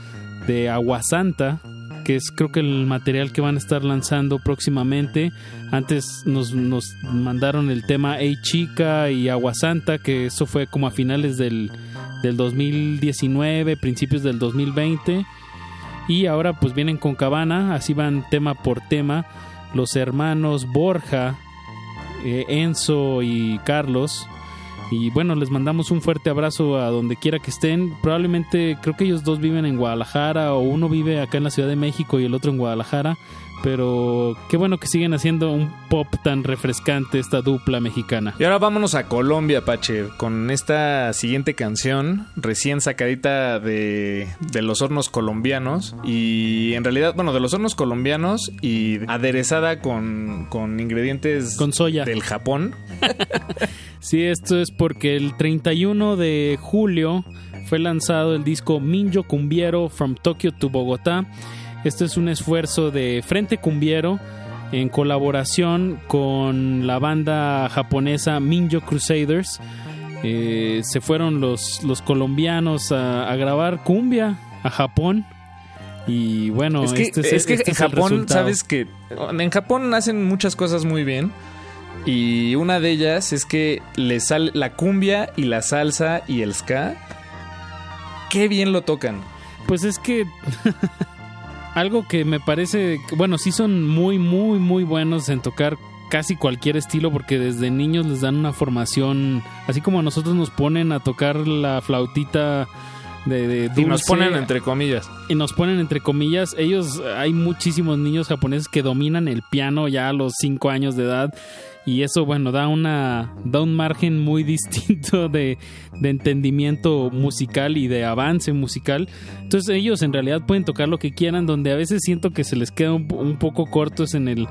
de Aguasanta, que es creo que el material que van a estar lanzando próximamente. Antes nos, nos mandaron el tema Hey Chica y Aguasanta, que eso fue como a finales del, del 2019, principios del 2020. Y ahora pues vienen con Cabana, así van tema por tema. Los hermanos Borja, eh, Enzo y Carlos. Y bueno, les mandamos un fuerte abrazo a donde quiera que estén. Probablemente creo que ellos dos viven en Guadalajara o uno vive acá en la Ciudad de México y el otro en Guadalajara. Pero qué bueno que siguen haciendo un pop tan refrescante esta dupla mexicana. Y ahora vámonos a Colombia, Pache, con esta siguiente canción, recién sacadita de, de los hornos colombianos. Y en realidad, bueno, de los hornos colombianos y aderezada con, con ingredientes Con soya. del Japón. Sí, esto es porque el 31 de julio fue lanzado el disco Minjo Cumbiero From Tokyo to Bogotá. Este es un esfuerzo de Frente Cumbiero en colaboración con la banda japonesa Minjo Crusaders. Eh, se fueron los, los colombianos a, a grabar cumbia a Japón. Y bueno, es que, este es, es que este en es el Japón, sabes que en Japón hacen muchas cosas muy bien. Y una de ellas es que le sale la cumbia y la salsa y el ska. Qué bien lo tocan. Pues es que algo que me parece, bueno, sí son muy, muy, muy buenos en tocar casi cualquier estilo porque desde niños les dan una formación, así como a nosotros nos ponen a tocar la flautita de, de Y nos ponen entre comillas. y nos ponen entre comillas, ellos, hay muchísimos niños japoneses que dominan el piano ya a los 5 años de edad y eso, bueno, da una da un margen muy distinto de, de entendimiento musical y de avance musical. Entonces ellos en realidad pueden tocar lo que quieran, donde a veces siento que se les queda un, un poco cortos en el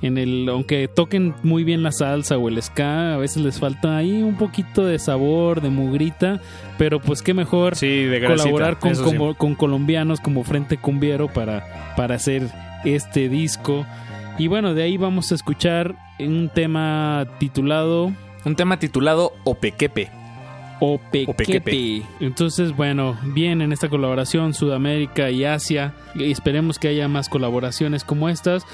en el aunque toquen muy bien la salsa o el ska, a veces les falta ahí un poquito de sabor, de mugrita, pero pues qué mejor Sí, de grasita, colaborar con, sí. con colombianos como Frente Cumbiero para, para hacer este disco. Y bueno, de ahí vamos a escuchar un tema titulado Un tema titulado Opequepe. Opequepe. Opequepe. Entonces, bueno, bien en esta colaboración Sudamérica y Asia. Y esperemos que haya más colaboraciones como estas.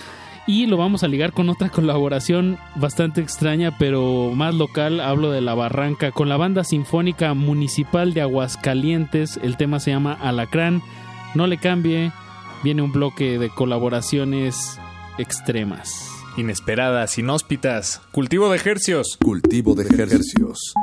Y lo vamos a ligar con otra colaboración bastante extraña, pero más local. Hablo de La Barranca con la banda sinfónica municipal de Aguascalientes. El tema se llama Alacrán. No le cambie. Viene un bloque de colaboraciones extremas. Inesperadas, inhóspitas. Cultivo de ejercios. Cultivo de ejercicios.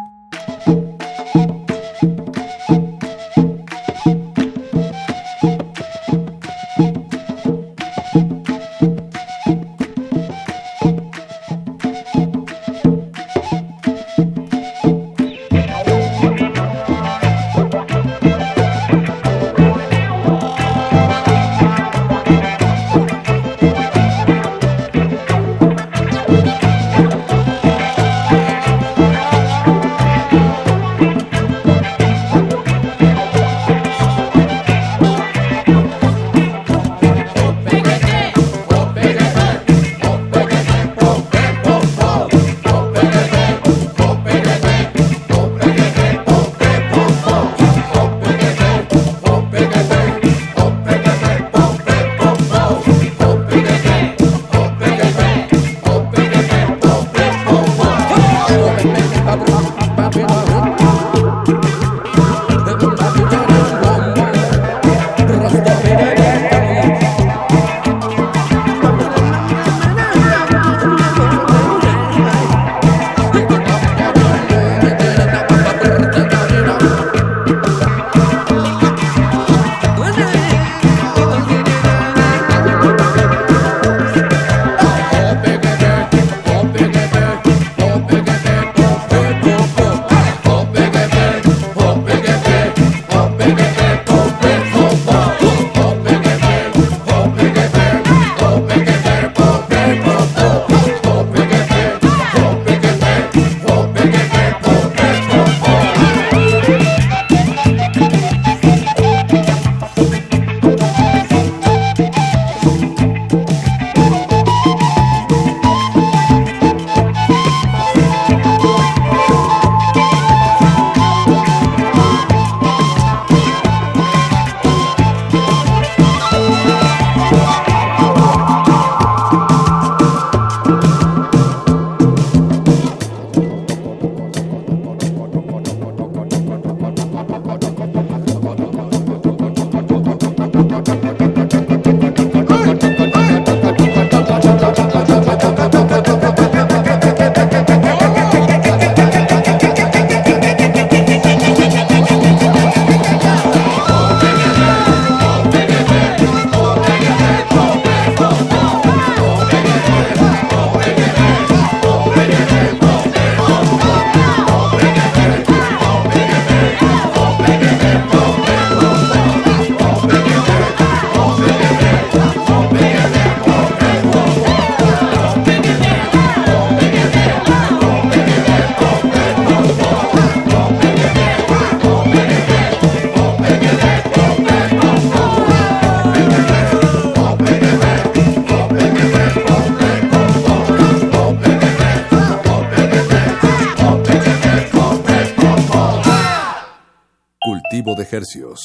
Cultivo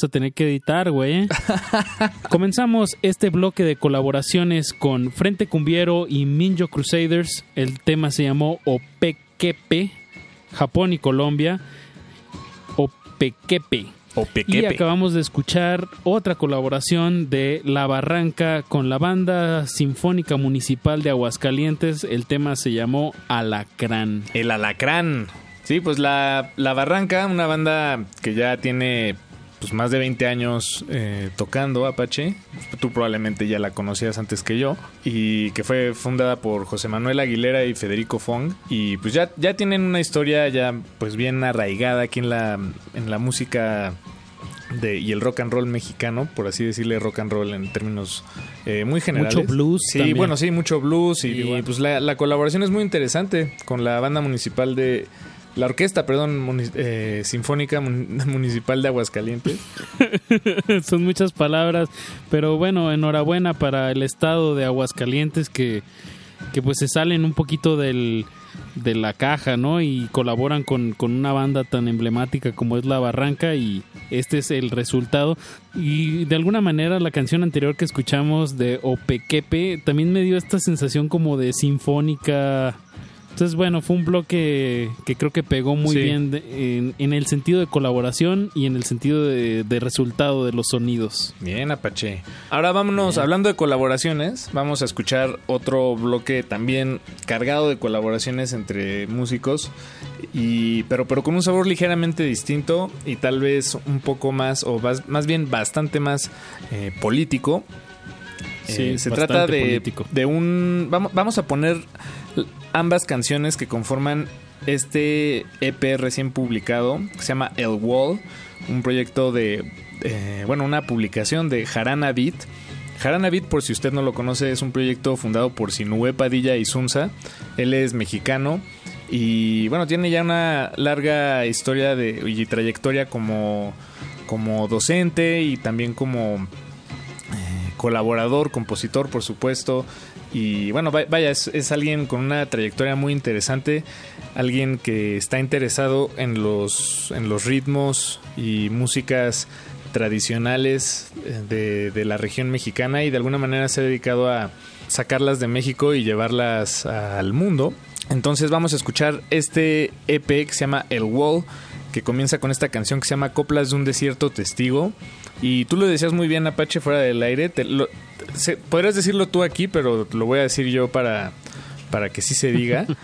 vas a tener que editar, güey. Comenzamos este bloque de colaboraciones con Frente Cumbiero y Minjo Crusaders. El tema se llamó Opequepe, Japón y Colombia. Opequepe. Y acabamos de escuchar otra colaboración de La Barranca con la banda sinfónica municipal de Aguascalientes. El tema se llamó Alacrán. El Alacrán. Sí, pues la, la Barranca, una banda que ya tiene pues más de 20 años eh, tocando Apache. Tú probablemente ya la conocías antes que yo. Y que fue fundada por José Manuel Aguilera y Federico Fong. Y pues ya, ya tienen una historia ya pues bien arraigada aquí en la, en la música de, y el rock and roll mexicano, por así decirle rock and roll en términos eh, muy generales. Mucho blues. Sí, también. bueno, sí, mucho blues. Y, pues la, la colaboración es muy interesante con la banda municipal de la orquesta, perdón, eh, sinfónica mun- municipal de Aguascalientes. Son muchas palabras, pero bueno, enhorabuena para el estado de Aguascalientes que, que pues se salen un poquito del, de la caja, ¿no? Y colaboran con, con una banda tan emblemática como es La Barranca y este es el resultado. Y de alguna manera la canción anterior que escuchamos de Opequepe también me dio esta sensación como de sinfónica. Entonces, bueno, fue un bloque que creo que pegó muy Sí. bien de- en, en el sentido de colaboración y en el sentido de, de resultado de los sonidos. Bien, Apache. Ahora vámonos, hablando de colaboraciones, vamos a escuchar otro bloque también cargado de colaboraciones entre músicos, y, pero, pero con un sabor ligeramente distinto y tal vez un poco más, o más, más bien bastante más eh, político. Sí, Eh, se trata de, político. de un... Vamos, vamos a poner ambas canciones que conforman este EP recién publicado, que se llama El Wall, un proyecto de, eh, bueno, una publicación de Jarana Beat. Jarana Beat, por si usted no lo conoce, es un proyecto fundado por Sinue Padilla y Sunza. Él es mexicano y, bueno, tiene ya una larga historia de, y trayectoria como, como docente y también como colaborador, compositor, por supuesto. Y bueno, va- vaya, es, es alguien con una trayectoria muy interesante, alguien que está interesado en los, en los ritmos y músicas tradicionales eh, de, de la región mexicana y de alguna manera se ha dedicado a sacarlas de México y llevarlas al mundo. Entonces vamos a escuchar este EP que se llama El Wall, que comienza con esta canción que se llama Coplas de un desierto testigo. Y tú lo decías muy bien, Apache, fuera del aire. Te lo- se- podrías decirlo tú aquí, pero lo voy a decir yo para, para que sí se diga.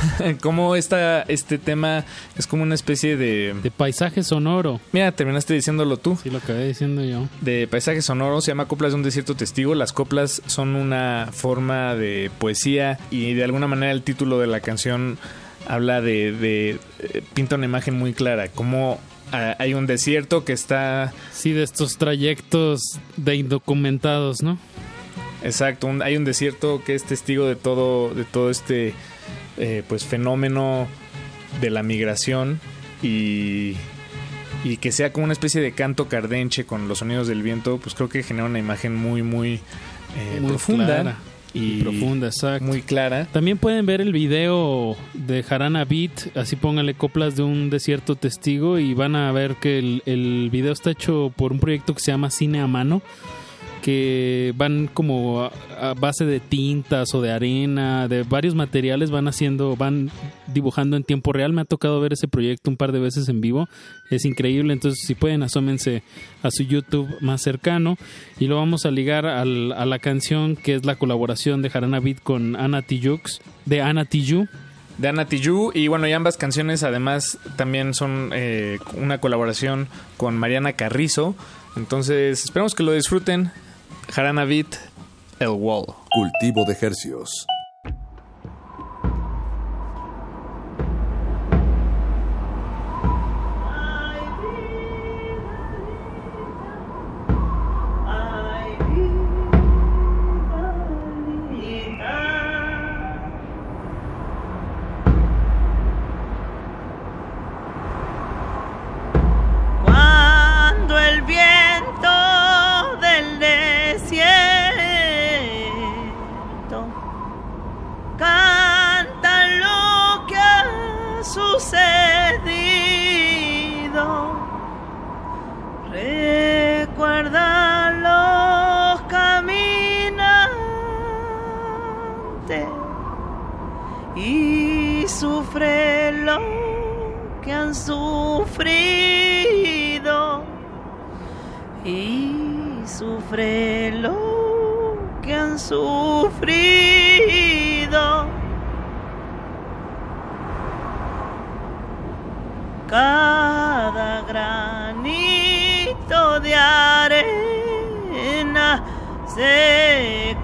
como esta, este tema es como una especie de... De paisaje sonoro. Mira, terminaste diciéndolo tú. Sí, lo acabé diciendo yo. De paisaje sonoro, se llama Coplas de un desierto testigo. Las coplas son una forma de poesía y de alguna manera el título de la canción habla de... de eh, pinta una imagen muy clara, como ah, hay un desierto que está... Sí, de estos trayectos de indocumentados, ¿no? Exacto, un- hay un desierto que es testigo de todo, de todo este eh, pues fenómeno de la migración y, y que sea como una especie de canto cardenche con los sonidos del viento, pues creo que genera una imagen muy muy, eh, Muy profunda clara. Y Profunda, exacto. muy clara. También pueden ver el video de Jarana Beat, así pónganle coplas de un desierto testigo y van a ver que el, el video está hecho por un proyecto que se llama Cine a Mano, que van como a, base de tintas o de arena, de varios materiales, van haciendo, van dibujando en tiempo real. Me ha tocado ver ese proyecto un par de veces en vivo, es increíble, entonces si pueden asómense a su YouTube más cercano. Y lo vamos a ligar al- a la canción que es la colaboración de Jarana Beat con Ana Tijux, de Ana Tijoux. de Ana Tijoux. Y bueno y ambas canciones además también son eh, una colaboración con Mariana Carrizo. Entonces esperamos que lo disfruten Jarana Beat El Wall Cultivo de hercios.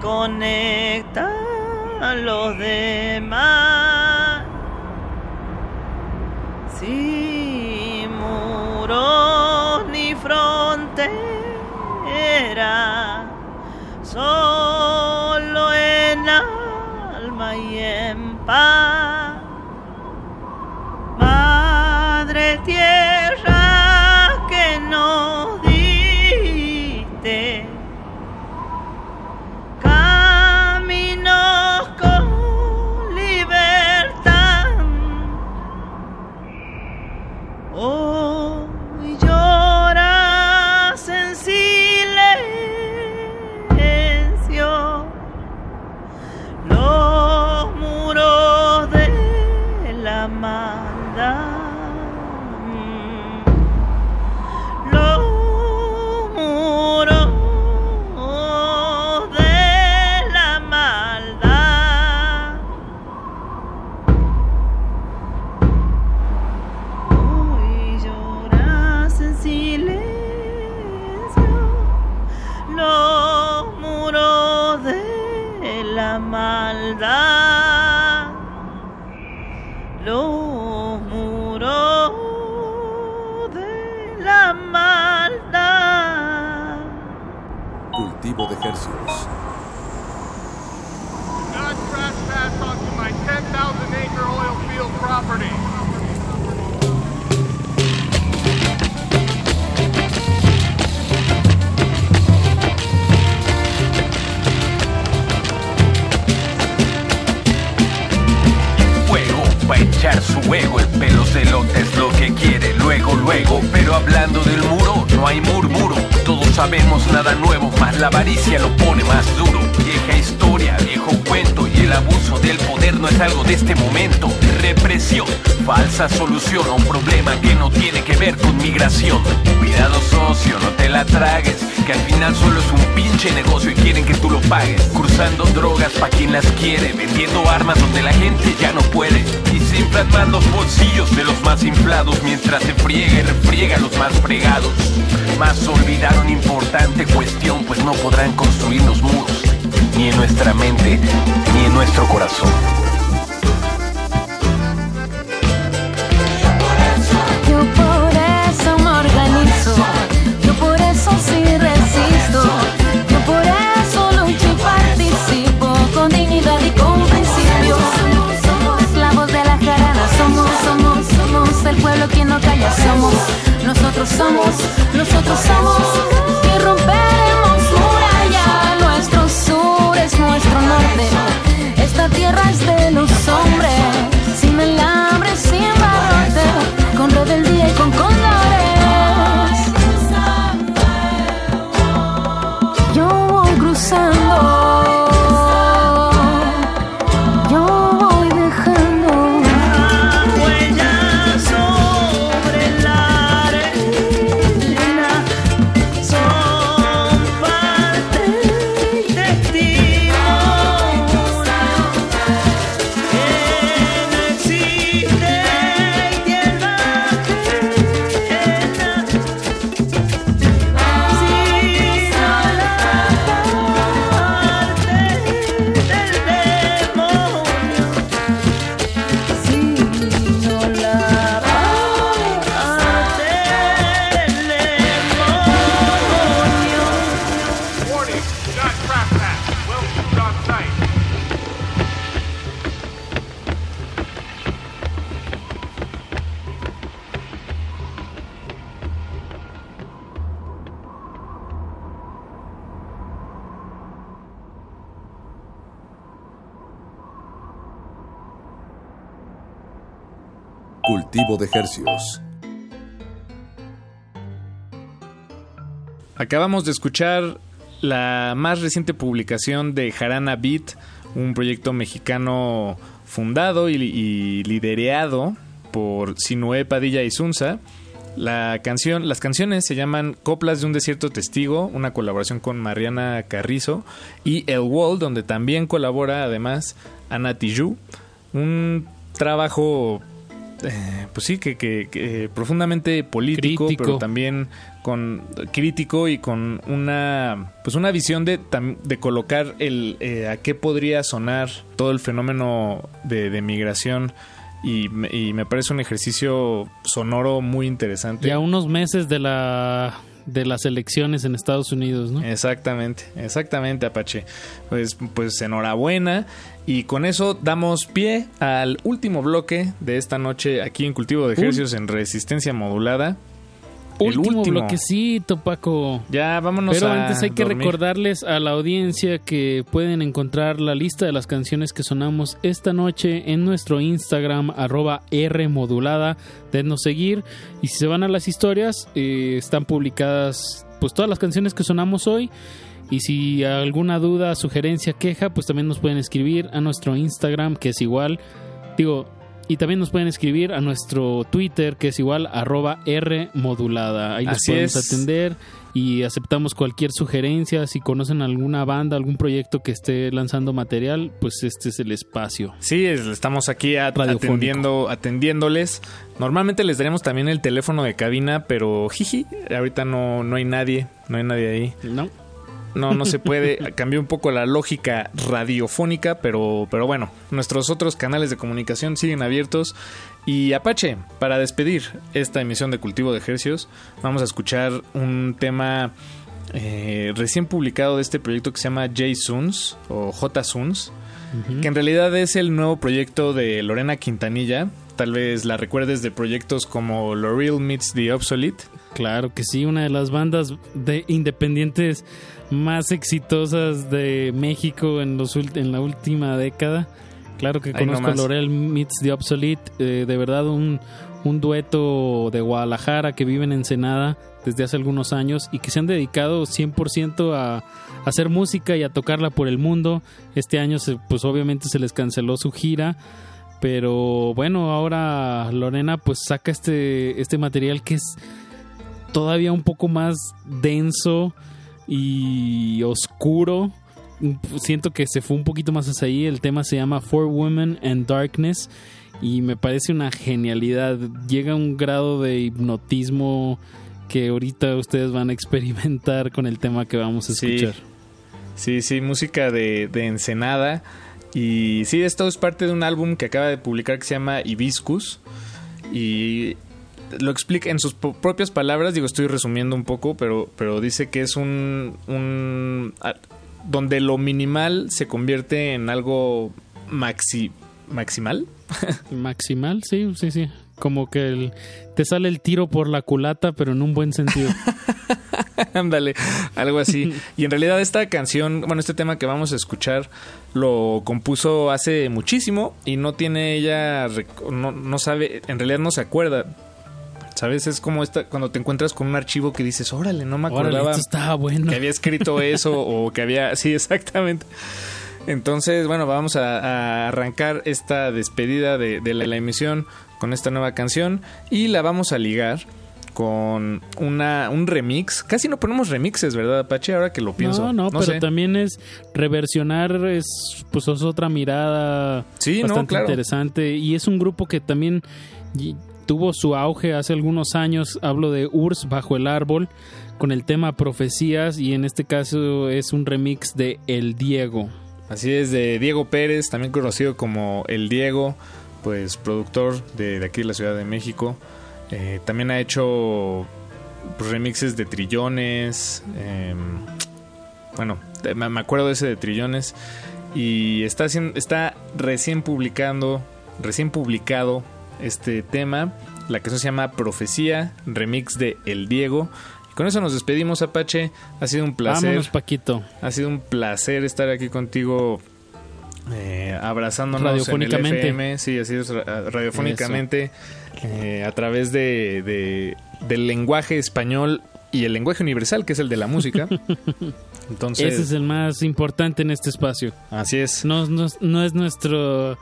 Conecta los demás. Sin muros ni frontera, solo en alma y en paz. Que quiere, luego, luego. Pero hablando del muro, no hay murmuro. Todos sabemos nada nuevo, más la avaricia lo pone más duro. Vieja historia, viejo cuento, y el abuso del poder no es algo de este momento. Represión, falsa solución a un problema que no tiene que ver con migración. Cuidado socio, no te la tragues, que al final solo es un pinche negocio y quieren que tú lo pagues. Cruzando drogas pa' quien las quiere, vendiendo armas donde la gente ya no puede. Y se inflan los bolsillos de los más inflados mientras se friega y refriega los más fregados. Más olvidaron importante cuestión, pues no podrán construir los muros, ni en nuestra mente, ni en nuestro corazón. Yo por eso me organizo, yo por eso sí resisto, yo por eso lucho y participo con dignidad y con principios. Somos la voz de la jarana, somos, somos, somos el pueblo que no calla, somos, nosotros somos, nosotros somos esta tierra es de los hombres, Acabamos de escuchar la más reciente publicación de Jarana Beat, un proyecto mexicano fundado y, y liderado por Sinué Padilla y Sunza. La canción, las canciones se llaman Coplas de un desierto testigo, una colaboración con Mariana Carrizo y El Wall, donde también colabora además Ana Tijoux. Un trabajo, eh, pues sí, que, que- que profundamente político, Crítico. pero también con crítico y con una, pues una visión de, de colocar el eh, a qué podría sonar todo el fenómeno de, de migración. Y me, y me parece un ejercicio sonoro muy interesante. Ya unos meses de la de las elecciones en Estados Unidos, ¿no? Exactamente, exactamente, Apache. Pues, pues enhorabuena. Y con eso damos pie al último bloque de esta noche aquí en Cultivo de Ejercicios en Resistencia Modulada. El Último, último. bloquecito, Paco. Ya, vámonos Pero a antes hay que dormir. recordarles a la audiencia que pueden encontrar la lista de las canciones que sonamos esta noche en nuestro Instagram, arroba Rmodulada. Denos seguir. Y si se van a las historias, eh, están publicadas pues todas las canciones que sonamos hoy. Y si alguna duda, sugerencia, queja, pues también nos pueden escribir a nuestro Instagram, que es igual. Digo, y también nos pueden escribir a nuestro Twitter, que es igual, arroba R modulada. Ahí les Así podemos es. atender y aceptamos cualquier sugerencia. Si conocen alguna banda, algún proyecto que esté lanzando material, pues este es el espacio. Sí, es- estamos aquí atendiendo, atendiéndoles. Normalmente les daremos también el teléfono de cabina, pero jiji, ahorita no, no hay nadie, no hay nadie ahí. No. No, no se puede. Cambió un poco la lógica radiofónica, pero, pero bueno, nuestros otros canales de comunicación siguen abiertos. Y Apache, para despedir esta emisión de Cultivo de Ejercios, vamos a escuchar un tema eh, recién publicado de este proyecto que se llama J Suns o J Suns, que en realidad es el nuevo proyecto de Lorena Quintanilla. Tal vez la recuerdes de proyectos como L'Oreal Meets the Obsolete. Claro que sí, una de las bandas de independientes más exitosas de México en, los en la última década. Claro que Ahí conozco a nomás. Lorel Meets the Obsolete, eh, de verdad un, un dueto de Guadalajara que vive en Ensenada desde hace algunos años y que se han dedicado 100% a, a hacer música y a tocarla por el mundo. Este año se- pues obviamente se les canceló su gira, pero bueno, ahora Lorena pues saca este, este material que es todavía un poco más denso y oscuro. Siento que se fue un poquito más hacia ahí. El tema se llama For Women and Darkness y me parece una genialidad. Llega a un grado de hipnotismo que ahorita ustedes van a experimentar con el tema que vamos a Sí. escuchar. Sí, sí, música de, de Ensenada. Y sí, esto es parte de un álbum que acaba de publicar que se llama Hibiscus. Y lo explica en sus propias palabras, digo, estoy resumiendo un poco, pero, pero dice que es un, un... donde lo minimal se convierte en algo maxi, maximal. Maximal, sí, sí, sí. Como que el- te sale el tiro por la culata, pero en un buen sentido. Ándale, algo así. Y en realidad esta canción, bueno, este tema que vamos a escuchar lo compuso hace muchísimo y no tiene ella, no, no sabe, en realidad no se acuerda. ¿Sabes? Es como esta, cuando te encuentras con un archivo que dices, órale, no me Órale, acordaba esto estaba bueno. que había escrito eso o que había... Sí, exactamente. Entonces, bueno, vamos a, a arrancar esta despedida de, de la, la emisión con esta nueva canción y la vamos a ligar con una, un remix. Casi no ponemos remixes, ¿verdad, Apache? Ahora que lo pienso. No, no, pero sé. también es reversionar, es pues es otra mirada Sí, no, bastante claro. interesante. Y es un grupo que también tuvo su auge hace algunos años. Hablo de Urs bajo el árbol con el tema profecías y en este caso es un remix de El Diego. Así es, de Diego Pérez, también conocido como El Diego, pues productor de, de aquí de la Ciudad de México. Eh, también ha hecho pues, remixes de Trillones. em, bueno, me acuerdo de ese de Trillones. Y está, está recién publicando, recién publicado este tema. La canción se llama Profecía, remix de El Diego. Y con eso nos despedimos, Apache. Ha sido un placer. Vámonos, Paquito. Ha sido un placer estar aquí contigo eh, abrazándonos Radiofónicamente. en el FM. Sí, así es, ra- radiofónicamente. eh, a través de, de- del lenguaje español y el lenguaje universal, que es el de la música. Entonces, Ese es el más importante en este espacio. así es. No, no- no es nuestro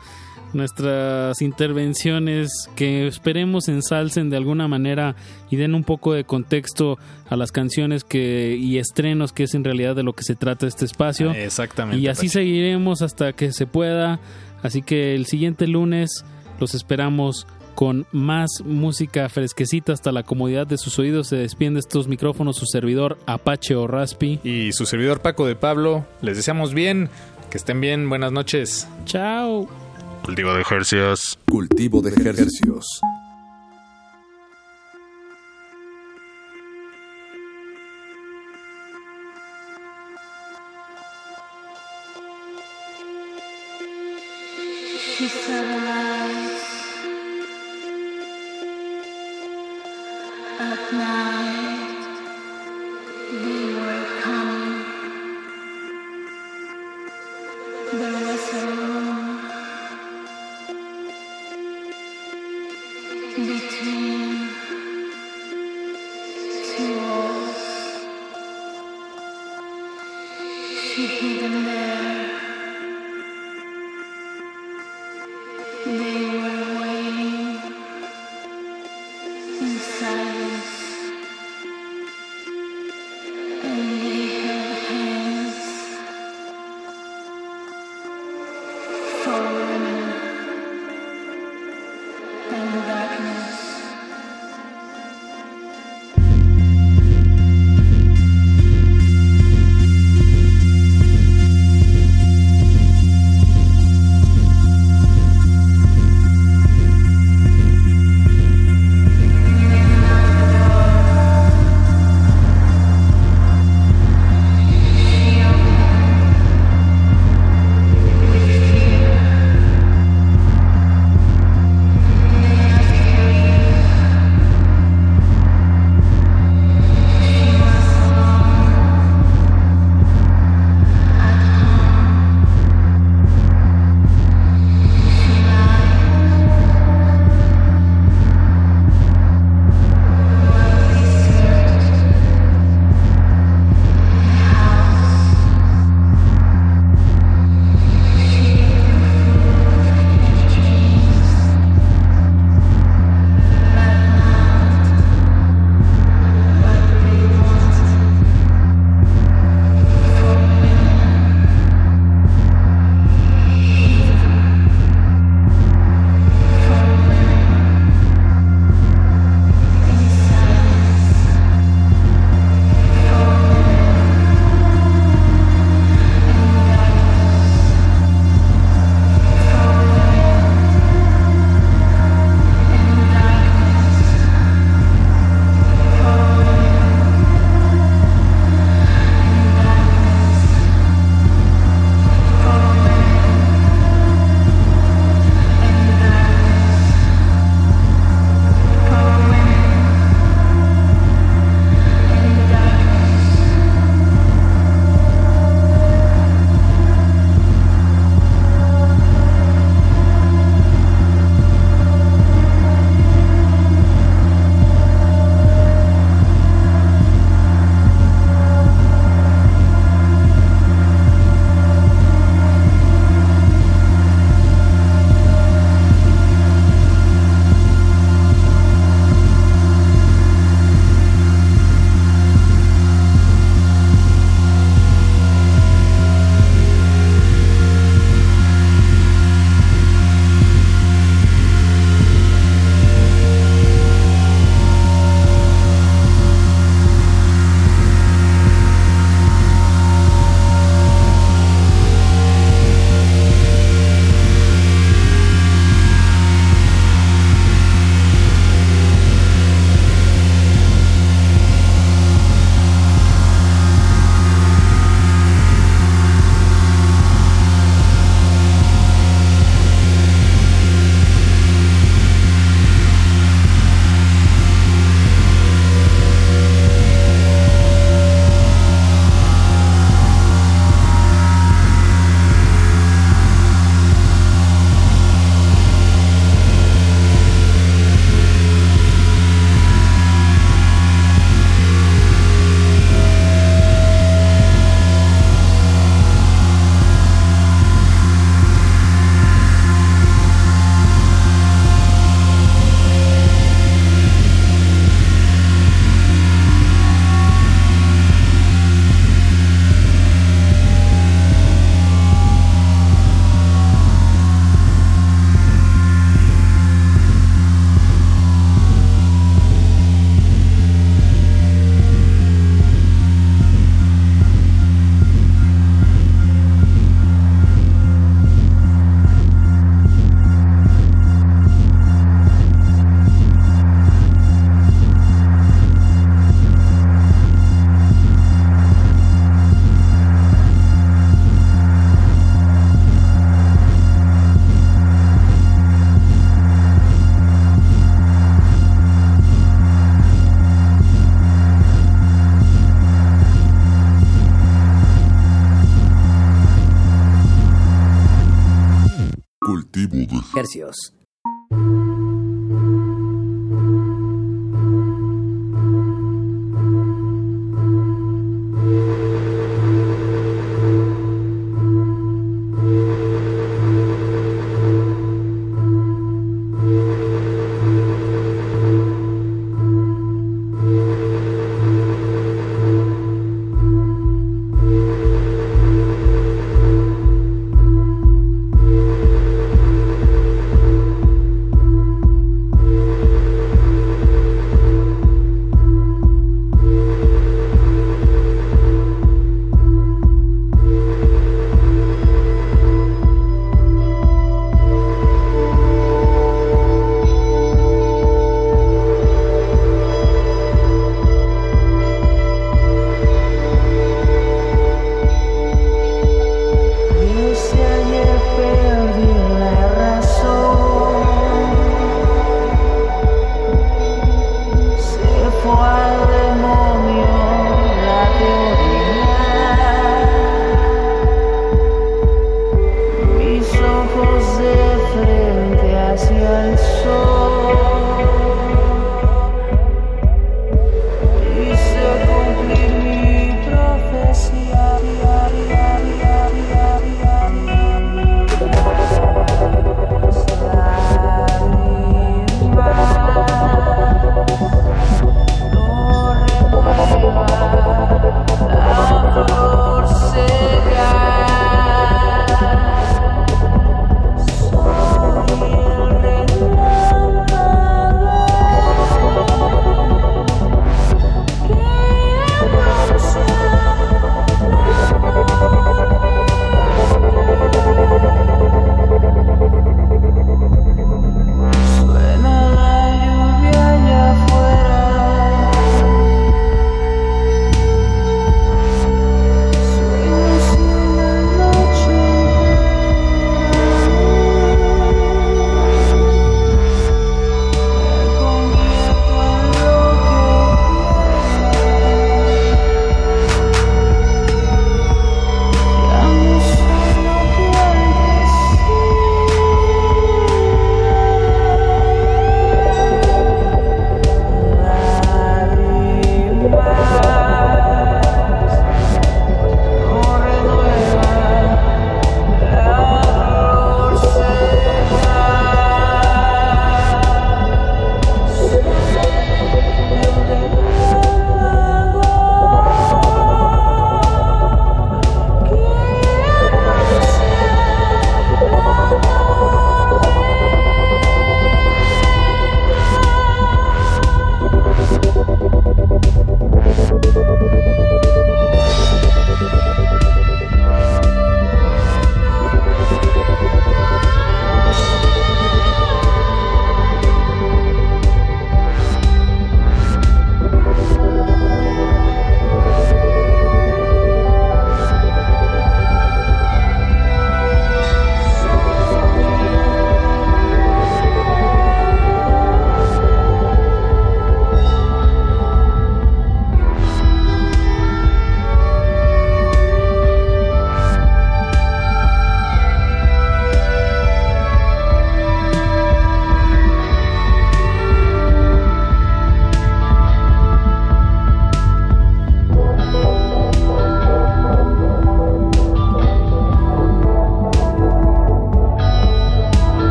nuestras intervenciones que esperemos ensalcen de alguna manera y den un poco de contexto a las canciones que y estrenos que es en realidad de lo que se trata este espacio. Exactamente. Y así seguiremos hasta que se pueda. Así que el siguiente lunes los esperamos con más música fresquecita hasta la comodidad de sus oídos. Se despide de estos micrófonos su servidor Apache o Raspi. Y su servidor Paco de Pablo, les deseamos bien, que estén bien, buenas noches. Chao. Cultivo de ejercicios. Cultivo de ejercicios. Between cultivo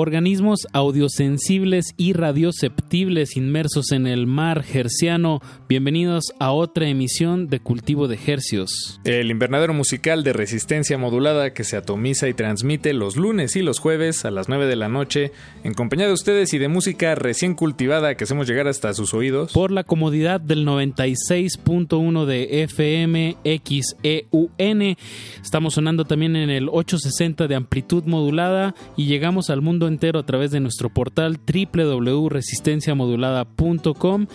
Organismos audiosensibles y radioceptibles inmersos en el mar herciano, bienvenidos a otra emisión de Cultivo de Hercios. El invernadero musical de resistencia modulada que se atomiza y transmite los lunes y los jueves a las 9 de la noche, en compañía de ustedes y de música recién cultivada que hacemos llegar hasta sus oídos. Por la comodidad del 96.1 de FM XEUN, estamos sonando también en el 860 de amplitud modulada y llegamos al mundo entero a través de nuestro portal www.resistenciamodulada.com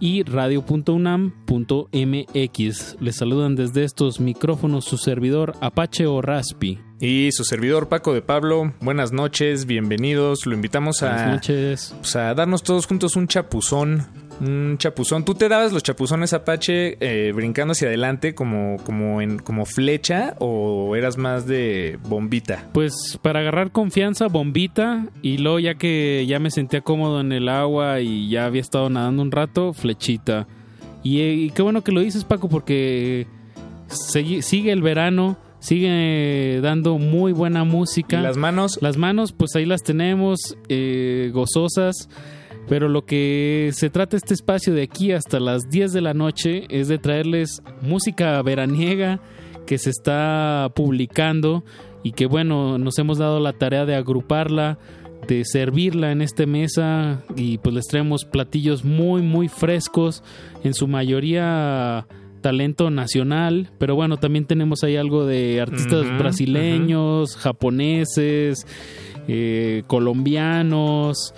y radio.unam.mx. Les saludan desde estos micrófonos su servidor Apache o Raspi. Y su servidor Paco de Pablo, buenas noches, bienvenidos. Lo invitamos a, Buenas noches. pues, a darnos todos juntos un chapuzón. Un chapuzón. ¿Tú te dabas los chapuzones Apache eh, brincando hacia adelante como, como, en, como flecha o eras más de bombita? Pues para agarrar confianza, bombita. Y luego ya que ya me sentía cómodo en el agua y ya había estado nadando un rato, flechita. Y, y qué bueno que lo dices, Paco, porque sigue, sigue el verano, sigue dando muy buena música. ¿Y las manos? Las manos, pues ahí las tenemos, eh, gozosas. Pero lo que se trata este espacio de aquí hasta las 10 de la noche es de traerles música veraniega que se está publicando y que bueno, nos hemos dado la tarea de agruparla, de servirla en esta mesa y pues les traemos platillos muy muy frescos, en su mayoría talento nacional, pero bueno, también tenemos ahí algo de artistas brasileños, japoneses, eh, colombianos.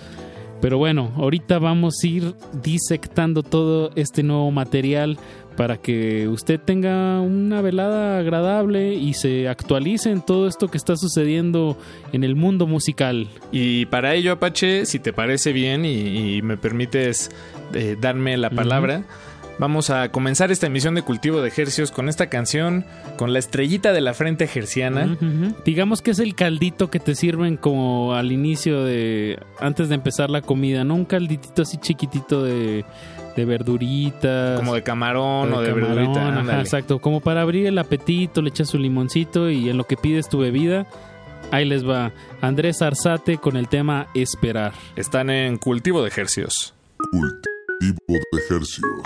Pero bueno, ahorita vamos a ir disectando todo este nuevo material para que usted tenga una velada agradable y se actualice en todo esto que está sucediendo en el mundo musical. Y para ello, Apache, si te parece bien y, y me permites eh, darme la palabra, vamos a comenzar esta emisión de Cultivo de Ejercios con esta canción, con la estrellita de la frente gerciana. Ujú. Digamos que es el caldito que te sirven como al inicio de antes de empezar la comida, ¿no? Un calditito así chiquitito de, de verduritas. Como de camarón o de camarón, verdurita. ajá, exacto, como para abrir el apetito, le echas su limoncito y en lo que pides tu bebida, ahí les va Andrés Arzate con el tema Esperar. Están en Cultivo de Ejercios. Cultivo de ejercicios.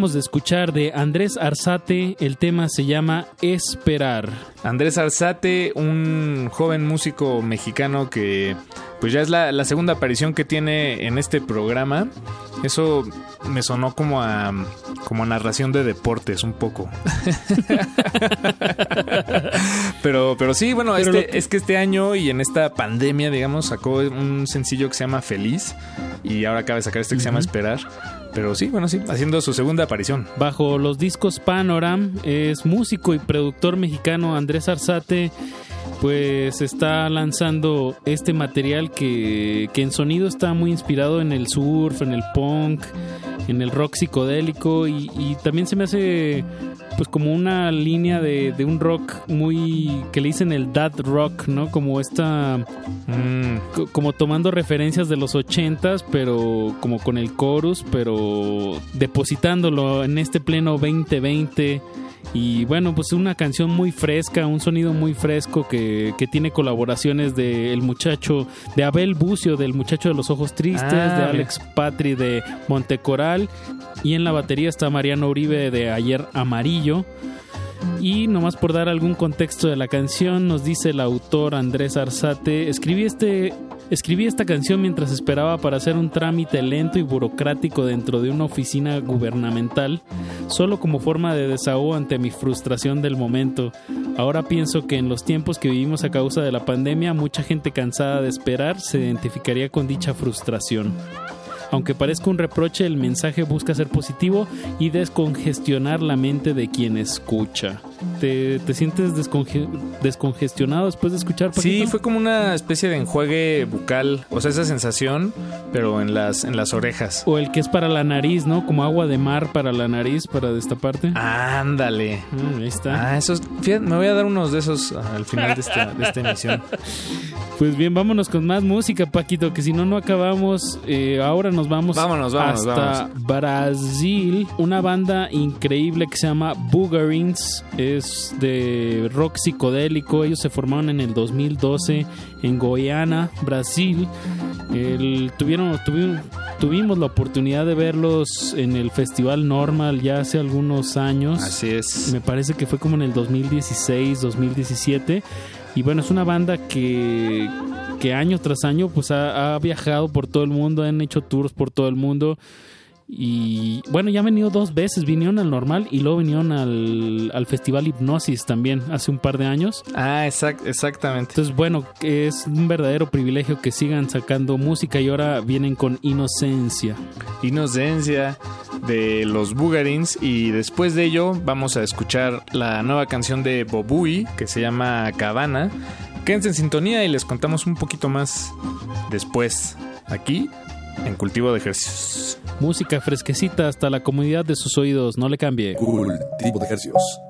Acabamos de escuchar de Andrés Arzate, el tema se llama Esperar. Andrés Arzate, un joven músico mexicano que pues ya es la, la segunda aparición que tiene en este programa. Eso me sonó como a como a narración de deportes un poco. pero, pero sí, bueno, Pero este- que- es que este año y en esta pandemia, digamos, sacó un sencillo que se llama Feliz y ahora acaba de sacar este que se llama. Esperar. Pero sí, bueno, sí, haciendo su segunda aparición. Bajo los discos Panoram es músico y productor mexicano Andrés Arzate, pues está lanzando este material que, que en sonido está muy inspirado en el surf, en el punk, en el rock psicodélico y, y también se me hace pues como una línea de, de un rock muy que le dicen el dad rock, ¿no? Como esta co- como tomando referencias de los ochentas, pero como con el chorus, pero depositándolo en este pleno 2020. Y bueno, pues una canción muy fresca, un sonido muy fresco que, que tiene colaboraciones de el muchacho, de Abel Bucio, del muchacho de los ojos tristes, Ah, de mira. Alex Patri de Montecoral. Y en la batería está Mariano Uribe de Ayer Amarillo. Y nomás por dar algún contexto de la canción, nos dice el autor Andrés Arzate, escribí este escribí esta canción mientras esperaba para hacer un trámite lento y burocrático dentro de una oficina gubernamental, solo como forma de desahogo ante mi frustración del momento. Ahora pienso que en los tiempos que vivimos a causa de la pandemia, mucha gente cansada de esperar se identificaría con dicha frustración. Aunque parezca un reproche, el mensaje busca ser positivo y descongestionar la mente de quien escucha. ¿Te, te sientes desconge- descongestionado después de escuchar? Sí, fue como una especie de enjuague bucal, o sea, esa sensación, pero en las, en las orejas. O el que es para la nariz, ¿no? Como agua de mar para la nariz, para destaparte. Ándale. Mm, ahí está. Ah, esos, fíjate, me voy a dar unos de esos ah, al final de esta, de esta emisión. Pues bien, vámonos con más música, Paquito, que si no, no acabamos. Eh, ahora nos vamos, Vámonos, vámonos, hasta Brasil. Una banda increíble que se llama Boogerins. Es de rock psicodélico. Ellos se formaron en el 2012 en Goiânia, Brasil. El- tuvieron, tuvieron- tuvimos la oportunidad de verlos en el Festival Normal ya hace algunos años. Así es. Me parece que fue como en el 2016, 2017. Y bueno, es una banda que, que año tras año pues ha, ha viajado por todo el mundo, han hecho tours por todo el mundo. Y bueno, ya han venido dos veces, vinieron al normal y luego vinieron al, al Festival Hipnosis también hace un par de años. Ah, exact, exactamente. Entonces, bueno, es un verdadero privilegio que sigan sacando música y ahora vienen con Inocencia. Inocencia de los Bugarins y después de ello vamos a escuchar la nueva canción de Bobui que se llama Cabana. Quédense en sintonía y les contamos un poquito más después aquí en Cultivo de Ejercicios. Música fresquecita hasta la comodidad de sus oídos, no le cambie. Cultivo de Hercios.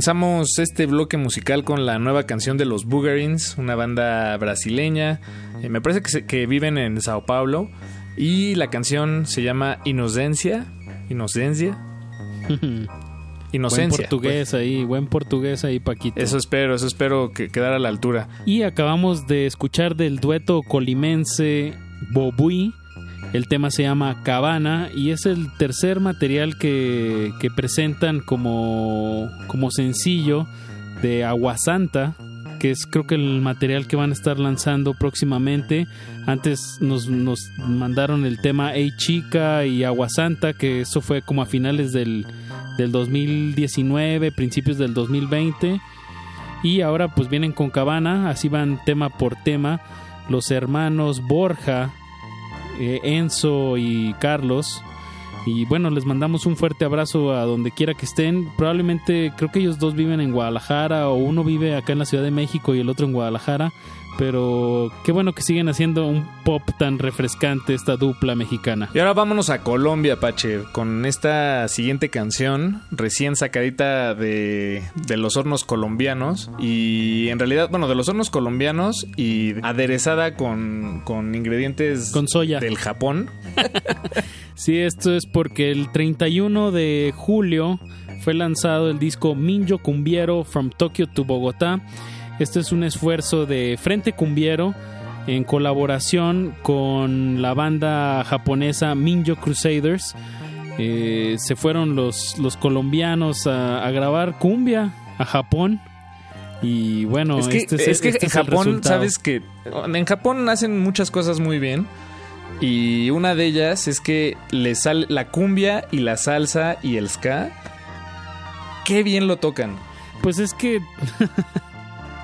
Comenzamos este bloque musical con la nueva canción de los Boogerins, una banda brasileña. Eh, me parece que, se- que viven en Sao Paulo. Y la canción se llama Inocencia. Inocencia. Inocencia. Buen portugués ahí, buen portugués ahí, Paquito. Eso espero, eso espero que quedara a la altura. Y acabamos de escuchar del dueto colimense Bobui. El tema se llama Cabana y es el tercer material que, que presentan como, como sencillo de Aguasanta, que es creo que el material que van a estar lanzando próximamente. Antes nos, nos mandaron el tema Hey Chica y Aguasanta, que eso fue como a finales del, del 2019, principios del 2020. Y ahora pues vienen con Cabana, así van tema por tema. Los hermanos Borja, eh, Enzo y Carlos Y bueno, les mandamos un fuerte abrazo a donde quiera que estén. Probablemente creo que ellos dos viven en Guadalajara o uno vive acá en la Ciudad de México y el otro en Guadalajara. Pero qué bueno que siguen haciendo un pop tan refrescante esta dupla mexicana. Y ahora vámonos a Colombia, Pache, con esta siguiente canción, recién sacadita de, de los hornos colombianos. Y en realidad, bueno, de los hornos colombianos y aderezada con, con ingredientes Con soya. del Japón. Sí, esto es porque el 31 de julio fue lanzado el disco Minjo Cumbiero From Tokyo to Bogotá. Este es un esfuerzo de Frente Cumbiero en colaboración con la banda japonesa Minjo Crusaders. Eh, se fueron los, los colombianos a, a grabar cumbia a Japón. Y bueno, es que, este es, es que este en es el Japón, sabes que en Japón hacen muchas cosas muy bien. Y una de ellas es que le sale la cumbia y la salsa y el ska. Qué bien lo tocan. Pues es que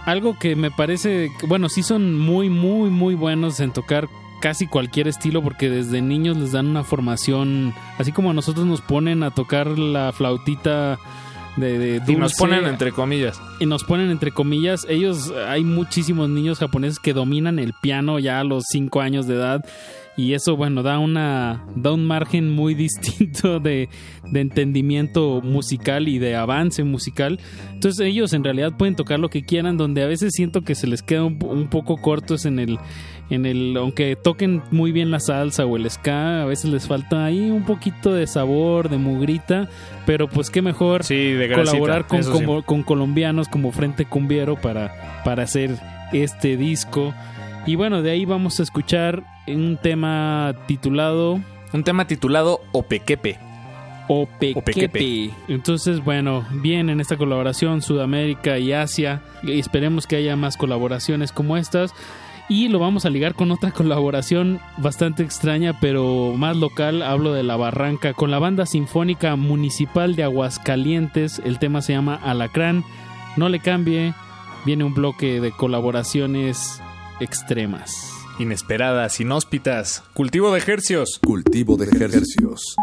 algo que me parece, bueno, sí son muy, muy, muy buenos en tocar casi cualquier estilo porque desde niños les dan una formación, así como a nosotros nos ponen a tocar la flautita de, de Y nos ponen entre comillas. y nos ponen entre comillas, ellos, hay muchísimos niños japoneses que dominan el piano ya a los 5 años de edad y eso, bueno, da una da un margen muy distinto de, de entendimiento musical y de avance musical. Entonces ellos en realidad pueden tocar lo que quieran, donde a veces siento que se les queda un, un poco cortos en el en el aunque toquen muy bien la salsa o el ska, a veces les falta ahí un poquito de sabor, de mugrita, pero pues qué mejor grasita, colaborar con, sí. con colombianos como Frente Cumbiero para, para hacer este disco. Y bueno, de ahí vamos a escuchar un tema titulado... Un tema titulado Opequepe. Opequepe. Opequepe. Entonces, bueno, bien en esta colaboración Sudamérica y Asia. Y esperemos que haya más colaboraciones como estas. Y lo vamos a ligar con otra colaboración bastante extraña, pero más local. Hablo de La Barranca con la banda sinfónica municipal de Aguascalientes. El tema se llama Alacrán. No le cambie. Viene un bloque de colaboraciones extremas. Inesperadas, inhóspitas. Cultivo de ejercios. Cultivo de ejercicios.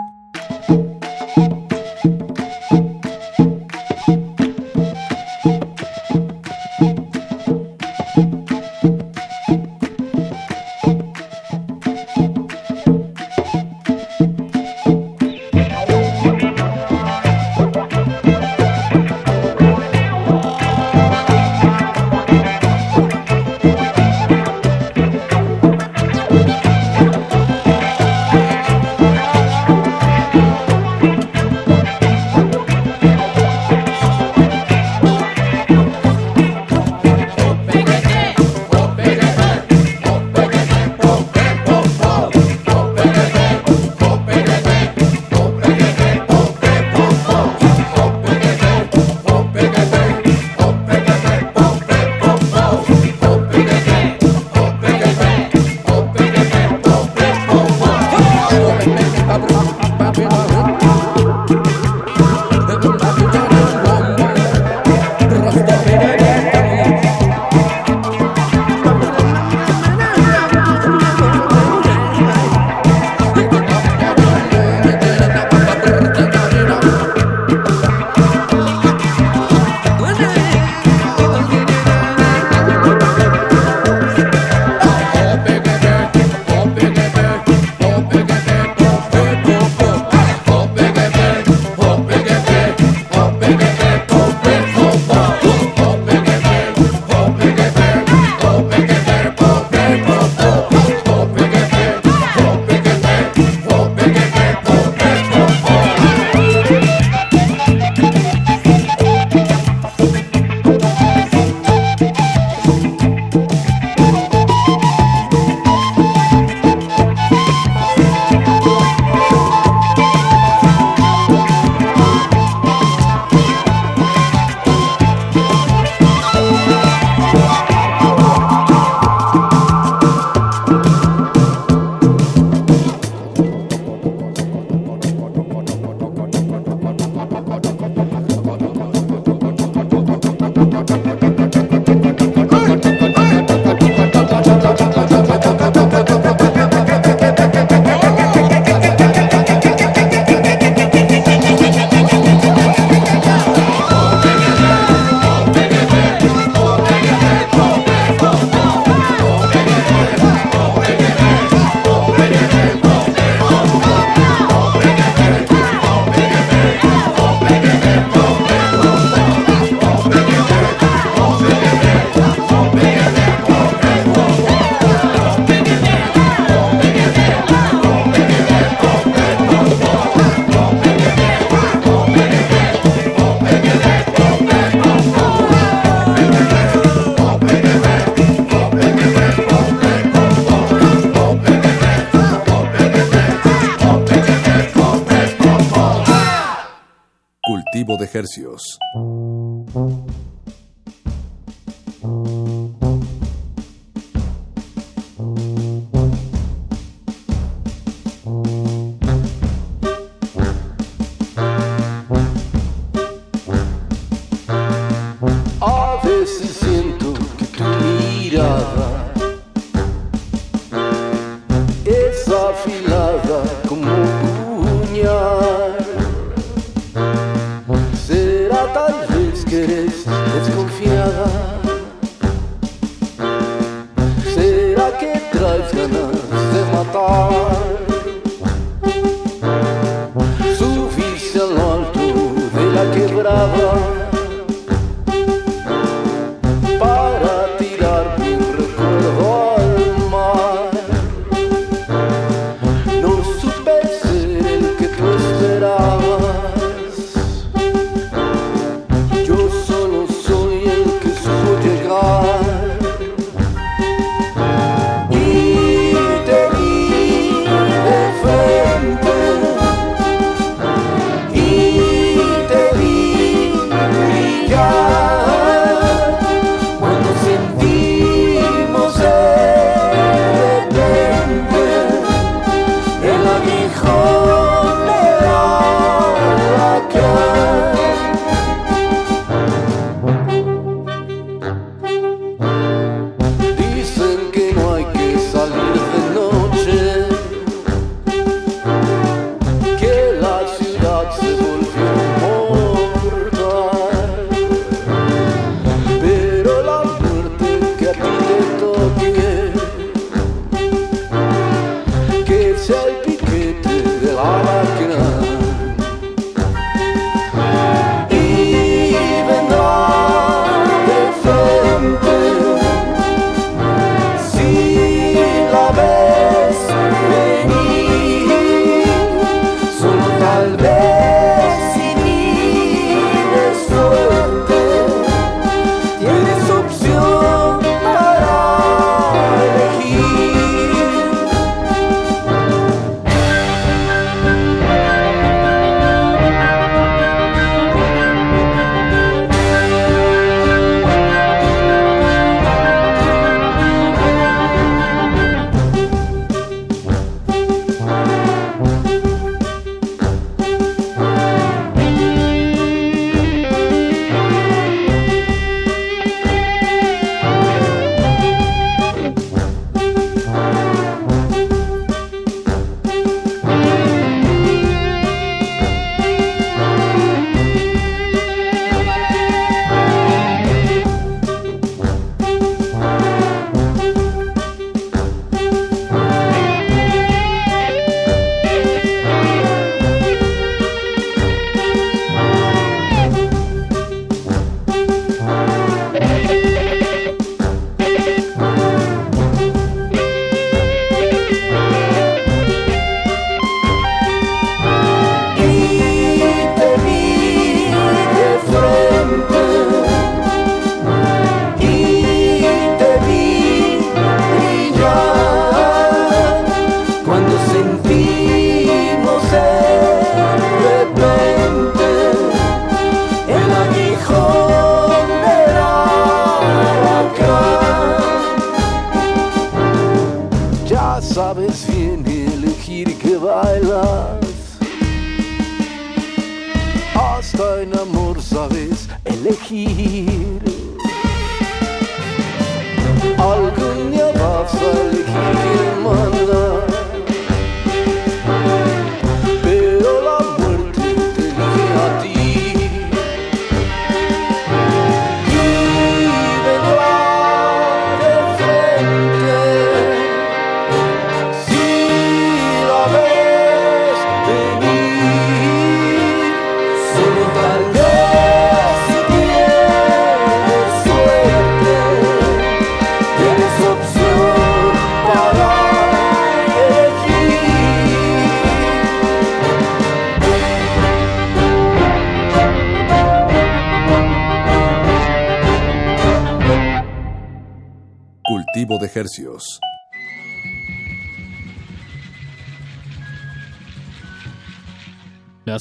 Hercios.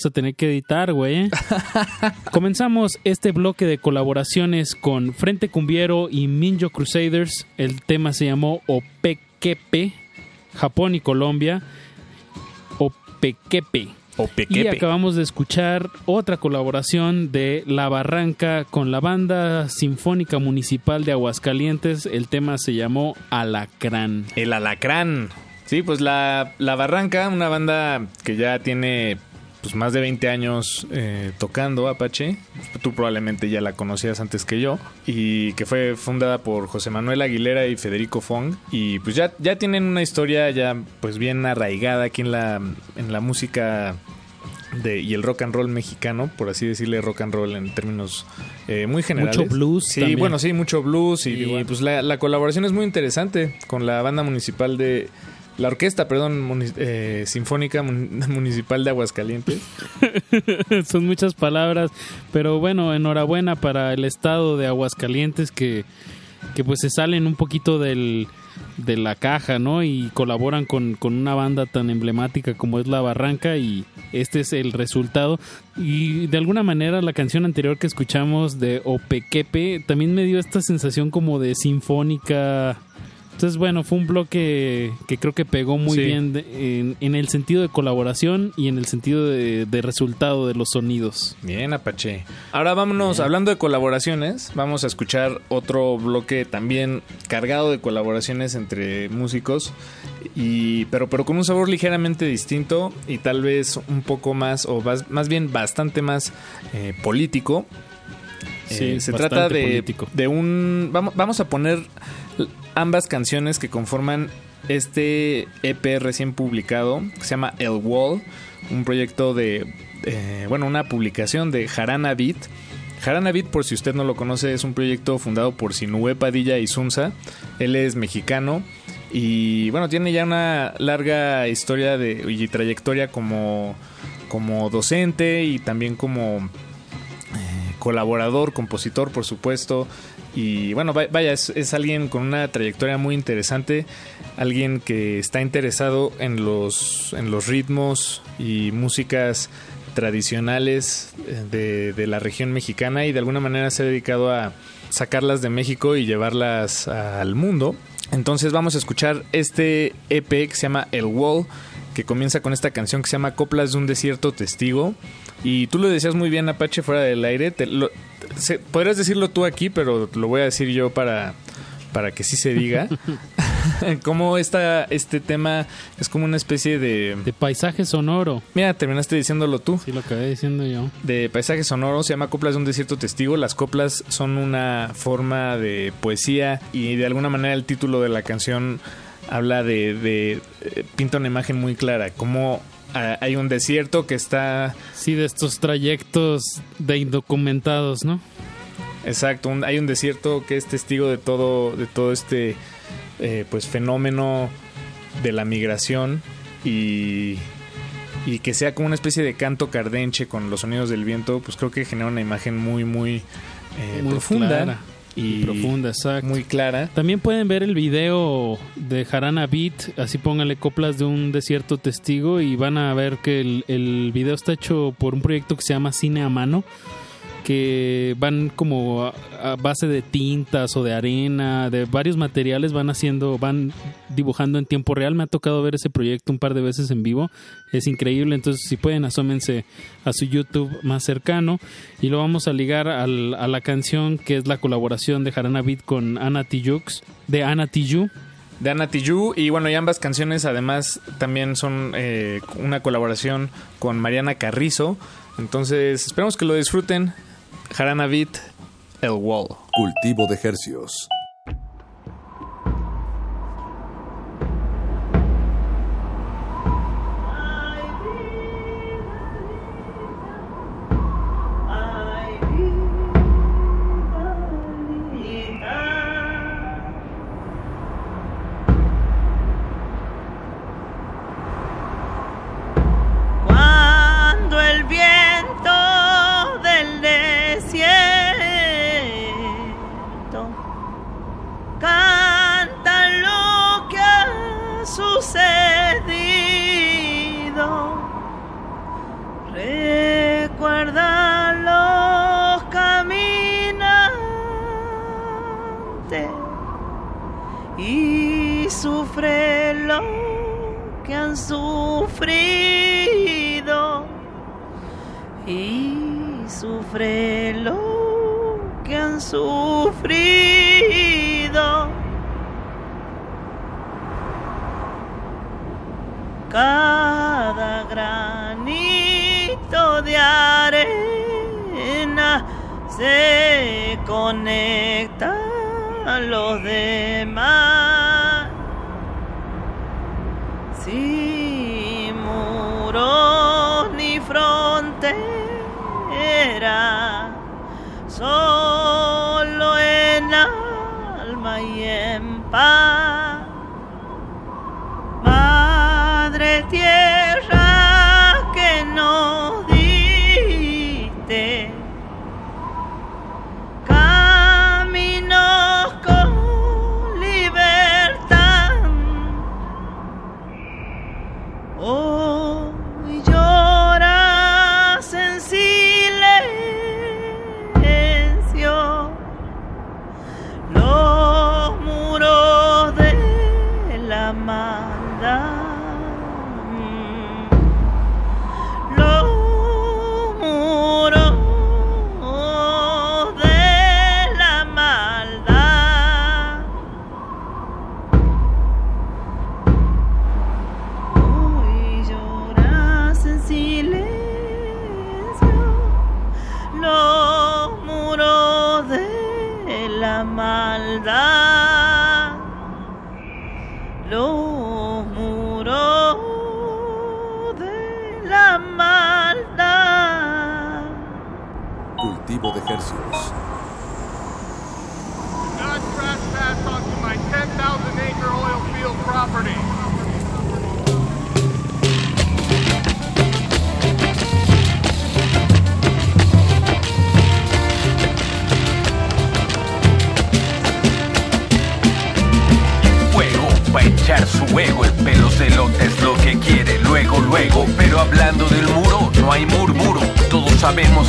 Vas a tener que editar, güey. Comenzamos este bloque de colaboraciones con Frente Cumbiero y Minjo Crusaders. El tema se llamó Opequepe, Japón y Colombia. Opequepe. Y acabamos de escuchar otra colaboración de La Barranca con la Banda Sinfónica Municipal de Aguascalientes. El tema se llamó Alacrán. El Alacrán. Sí, pues la, la Barranca, una banda que ya tiene pues más de 20 años eh, tocando Apache. Tú probablemente ya la conocías antes que yo. Y que fue fundada por José Manuel Aguilera y Federico Fong. Y pues ya, ya tienen una historia ya pues bien arraigada aquí en la, en la música de, y el rock and roll mexicano, por así decirle rock and roll en términos eh, muy generales. Mucho blues Sí, también. bueno, sí, mucho blues. Y, bueno. pues la, la colaboración es muy interesante con la banda municipal de... La orquesta, perdón, eh, sinfónica mun- municipal de Aguascalientes. Son muchas palabras, pero bueno, enhorabuena para el estado de Aguascalientes que, que pues se salen un poquito del, de la caja, ¿no? Y colaboran con, con una banda tan emblemática como es La Barranca y este es el resultado. Y de alguna manera la canción anterior que escuchamos de Opequepe también me dio esta sensación como de sinfónica. Entonces, bueno, fue un bloque que creo que pegó muy Sí. bien de- en, en el sentido de colaboración y en el sentido de, de resultado de los sonidos. Bien, Apache. Ahora vámonos, hablando de colaboraciones, vamos a escuchar otro bloque también cargado de colaboraciones entre músicos, y, pero, pero con un sabor ligeramente distinto y tal vez un poco más, o más, más bien bastante más eh, político. Sí, Eh, se trata de, político. de un... Vamos, vamos a poner ambas canciones que conforman este EP recién publicado, que se llama El Wall, un proyecto de, eh, bueno, una publicación de Jarana Beat. Jarana Beat, por si usted no lo conoce, es un proyecto fundado por Sinue Padilla y Sunza. Él es mexicano y, bueno, tiene ya una larga historia de, y trayectoria como, como docente y también como colaborador, compositor, por supuesto. Y bueno, va- vaya, es, es alguien con una trayectoria muy interesante, alguien que está interesado en los, en los ritmos y músicas tradicionales eh, de, de la región mexicana y de alguna manera se ha dedicado a sacarlas de México y llevarlas al mundo. Entonces vamos a escuchar este EP que se llama El Wall, que comienza con esta canción que se llama Coplas de un desierto testigo. Y tú lo decías muy bien, Apache, fuera del aire. Te lo- se- podrías decirlo tú aquí, pero lo voy a decir yo para, para que sí se diga. como esta, este tema es como una especie de... De paisaje sonoro. Mira, terminaste diciéndolo tú. Sí, lo acabé diciendo yo. De paisaje sonoro, se llama Coplas de un desierto testigo. Las coplas son una forma de poesía y de alguna manera el título de la canción habla de... de eh, pinta una imagen muy clara, como ah, hay un desierto que está... Sí, de estos trayectos de indocumentados, ¿no? Exacto, un- hay un desierto que es testigo de todo, de todo este eh, pues fenómeno de la migración y, y que sea como una especie de canto cardenche con los sonidos del viento, pues creo que genera una imagen muy muy, eh, Muy profunda clara. Y profunda, exacto. muy clara. También pueden ver el video de Jarana Beat, así pónganle coplas de un desierto testigo y van a ver que el, el video está hecho por un proyecto que se llama Cine a Mano, que van como a, base de tintas o de arena, de varios materiales, van haciendo, van dibujando en tiempo real. Me ha tocado ver ese proyecto un par de veces en vivo, es increíble. Entonces, si pueden, asómense a su YouTube más cercano. Y lo vamos a ligar al- a la canción que es la colaboración de Jarana Beat con Ana Tijux, de Ana Tijoux. de Ana Tijoux y bueno y ambas canciones además también son eh, una colaboración con Mariana Carrizo. Entonces esperamos que lo disfruten Jarana Beat El Wall Cultivo de hercios. Lo que han sufrido. Cada granito de arena se conecta a los demás. Frontera, solo en alma y en paz. Madre tierra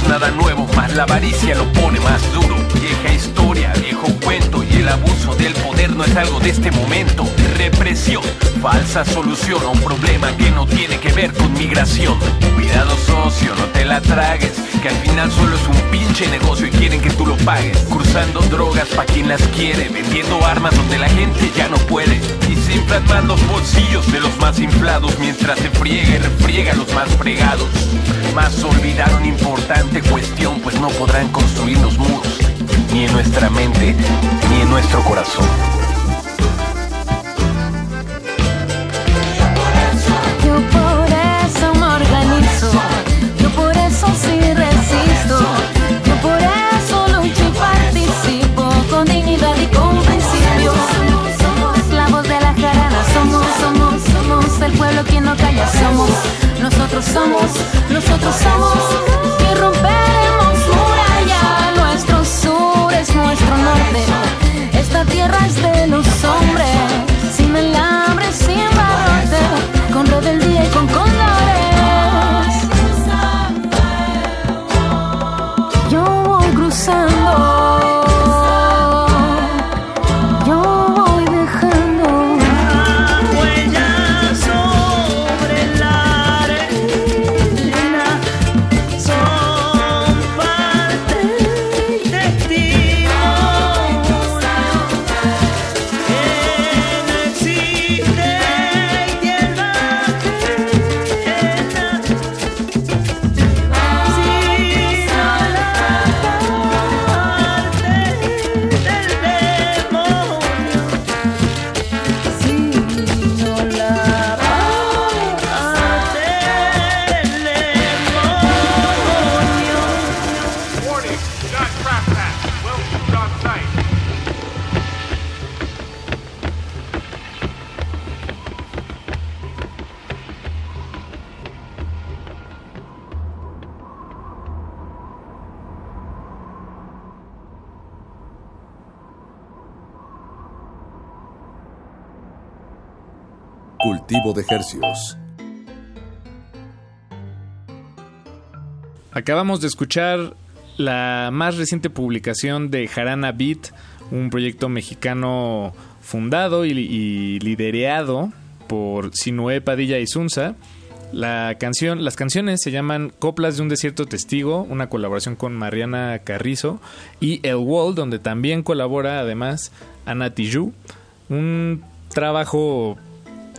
nada nuevo, más la avaricia lo pone más duro. Poder no es algo de este momento. Represión, falsa solución a un problema que no tiene que ver con migración. Cuidado socio, no te la tragues, que al final solo es un pinche negocio y quieren que tú lo pagues. Cruzando drogas pa' quien las quiere, vendiendo armas donde la gente ya no puede. Y se inflan los bolsillos de los más inflados mientras se friega y refriega a los más fregados. Más olvidaron importante cuestión, pues no podrán construir los muros, ni en nuestra mente, ni en nuestro corazón. Nosotros somos, nosotros somos y romperemos muralla. Nuestro sur es nuestro norte, esta tierra es de Acabamos de escuchar la más reciente publicación de Jarana Beat, un proyecto mexicano fundado y, y liderado por Sinué Padilla y Sunza. La canción, las canciones se llaman Coplas de un desierto testigo, una colaboración con Mariana Carrizo y El Wall, donde también colabora además Ana Tijoux. Un trabajo,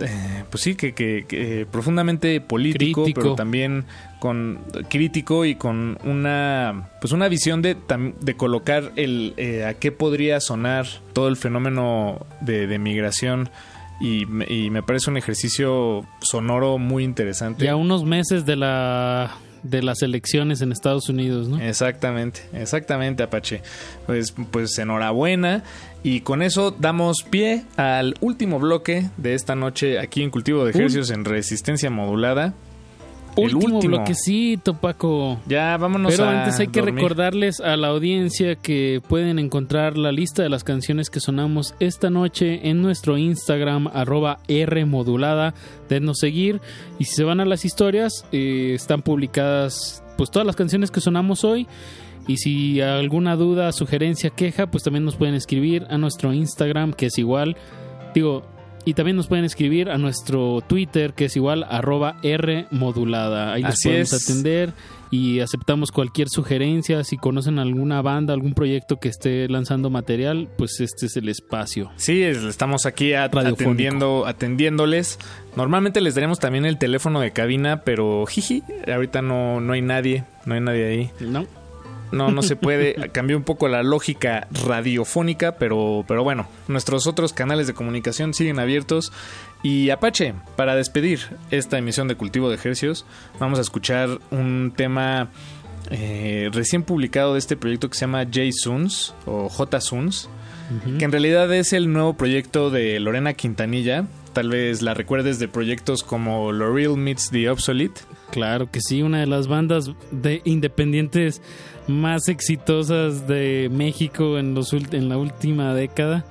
eh, pues sí, que, que- que profundamente político, Crítico. pero también con crítico y con una pues una visión de, de colocar el eh, a qué podría sonar todo el fenómeno de, de migración y, me- y me parece un ejercicio sonoro muy interesante. Ya unos meses de la de las elecciones en Estados Unidos, ¿no? Exactamente, exactamente, Apache. Pues, pues enhorabuena. Y con eso damos pie al último bloque de esta noche aquí en Cultivo de Ejercicios en Resistencia Modulada. El Último, bloquecito, Paco. Ya, vámonos Pero a antes hay que dormir. recordarles a la audiencia que pueden encontrar la lista de las canciones que sonamos esta noche en nuestro Instagram, arroba Rmodulada. Denos seguir. Y si se van a las historias, eh, están publicadas pues todas las canciones que sonamos hoy. Y si alguna duda, sugerencia, queja, pues también nos pueden escribir a nuestro Instagram, que es igual. Digo, y también nos pueden escribir a nuestro Twitter, que es igual, arroba R modulada. Ahí les Así podemos es. atender y aceptamos cualquier sugerencia. Si conocen alguna banda, algún proyecto que esté lanzando material, pues este es el espacio. Sí, es- estamos aquí atendiendo, atendiéndoles. Normalmente les daremos también el teléfono de cabina, pero jiji, ahorita no, no hay nadie, no hay nadie ahí. No. No, no se puede. Cambió un poco la lógica radiofónica, pero, pero bueno, nuestros otros canales de comunicación siguen abiertos. Y Apache, para despedir esta emisión de Cultivo de Ejercios, vamos a escuchar un tema eh, recién publicado de este proyecto que se llama J Suns o J Suns, que en realidad es el nuevo proyecto de Lorena Quintanilla. Tal vez la recuerdes de proyectos como L'Oreal Meets the Obsolete. Claro que sí, una de las bandas de independientes más exitosas de México en, los en la última década.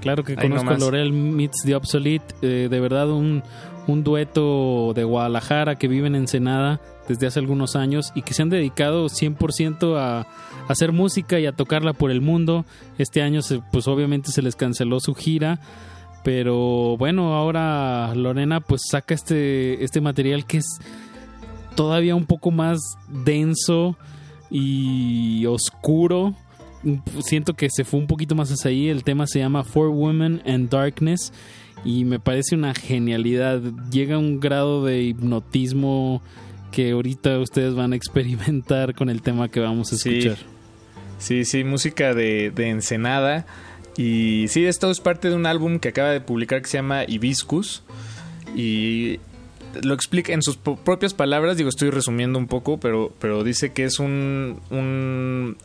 Claro que Ahí conozco a. Lorel Meets the Obsolete, eh, de verdad un, un dueto de Guadalajara que vive en Ensenada desde hace algunos años y que se han dedicado 100% a, a hacer música y a tocarla por el mundo. Este año se- pues obviamente se les canceló su gira, pero bueno, ahora Lorena pues saca este, este material que es todavía un poco más denso y oscuro. Siento que se fue un poquito más hacia ahí. El tema se llama For Women and Darkness y me parece una genialidad. Llega a un grado de hipnotismo que ahorita ustedes van a experimentar con el tema que vamos a Sí. escuchar. Sí, sí, música de, de Ensenada. Y sí, esto es parte de un álbum que acaba de publicar que se llama Hibiscus. Y lo explica en sus propias palabras, digo, estoy resumiendo un poco, pero, pero dice que es un, un...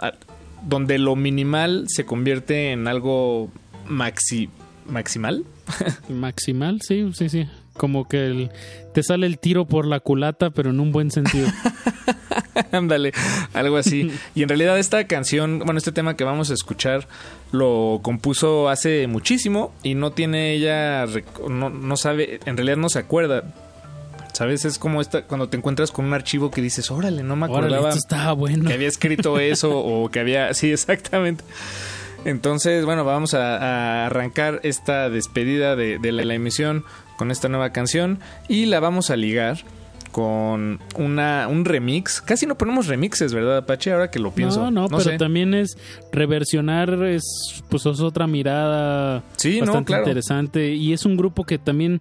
donde lo minimal se convierte en algo maxi... ¿Maximal? Maximal, sí, sí, sí. Como que el- te sale el tiro por la culata, pero en un buen sentido. Ándale, algo así. Y en realidad esta canción, bueno, este tema que vamos a escuchar lo compuso hace muchísimo y no tiene ella, no, no sabe, en realidad no se acuerda. ¿Sabes? Es como esta, cuando te encuentras con un archivo que dices, órale, no me Órale, acordaba esto estaba bueno. que había escrito eso o que había... Sí, exactamente. Entonces, bueno, vamos a, a arrancar esta despedida de, de la, la emisión con esta nueva canción y la vamos a ligar con una, un remix. Casi no ponemos remixes, ¿verdad, Apache? Ahora que lo pienso. No, no, pero sé. también es reversionar, es pues es otra mirada Sí, no, bastante claro. interesante. Y es un grupo que también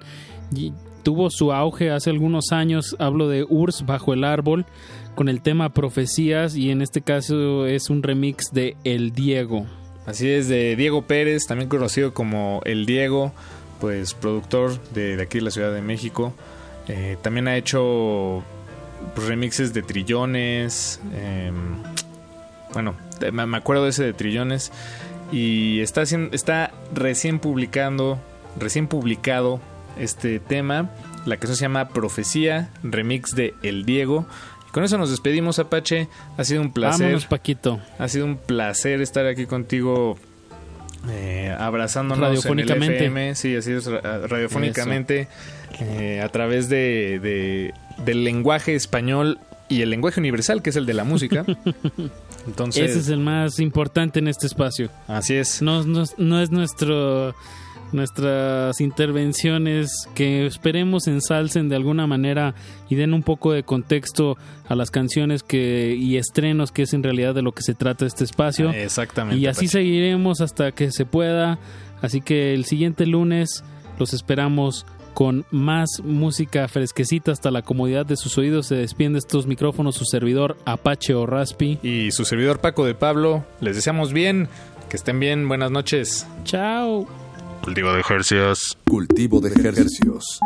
tuvo su auge hace algunos años. Hablo de Urs bajo el árbol con el tema profecías y en este caso es un remix de El Diego. Así es, de Diego Pérez, también conocido como El Diego, pues productor de, de aquí de la Ciudad de México. Eh, también ha hecho pues, remixes de Trillones. em, bueno, me acuerdo de ese de Trillones. Y está, está recién publicando, recién publicado este tema. La canción se llama Profecía, remix de El Diego. Y con eso nos despedimos, Apache. Ha sido un placer. Vámonos, Paquito. Ha sido un placer estar aquí contigo eh, abrazándonos Radiofónicamente. en el FM. Sí, así es, ra- radiofónicamente. eh, a través de, de- del lenguaje español y el lenguaje universal, que es el de la música. Entonces, Ese es el más importante en este espacio. Así es. No, no, no es nuestro nuestras intervenciones que esperemos ensalcen de alguna manera y den un poco de contexto a las canciones que y estrenos que es en realidad de lo que se trata este espacio. Exactamente. Y así Pache. seguiremos hasta que se pueda. Así que el siguiente lunes los esperamos con más música fresquecita hasta la comodidad de sus oídos. Se despiden de estos micrófonos su servidor Apache o Raspi. Y su servidor Paco de Pablo, les deseamos bien, que estén bien, buenas noches. Chao. Cultivo de ejercicios. Cultivo de ejercicios.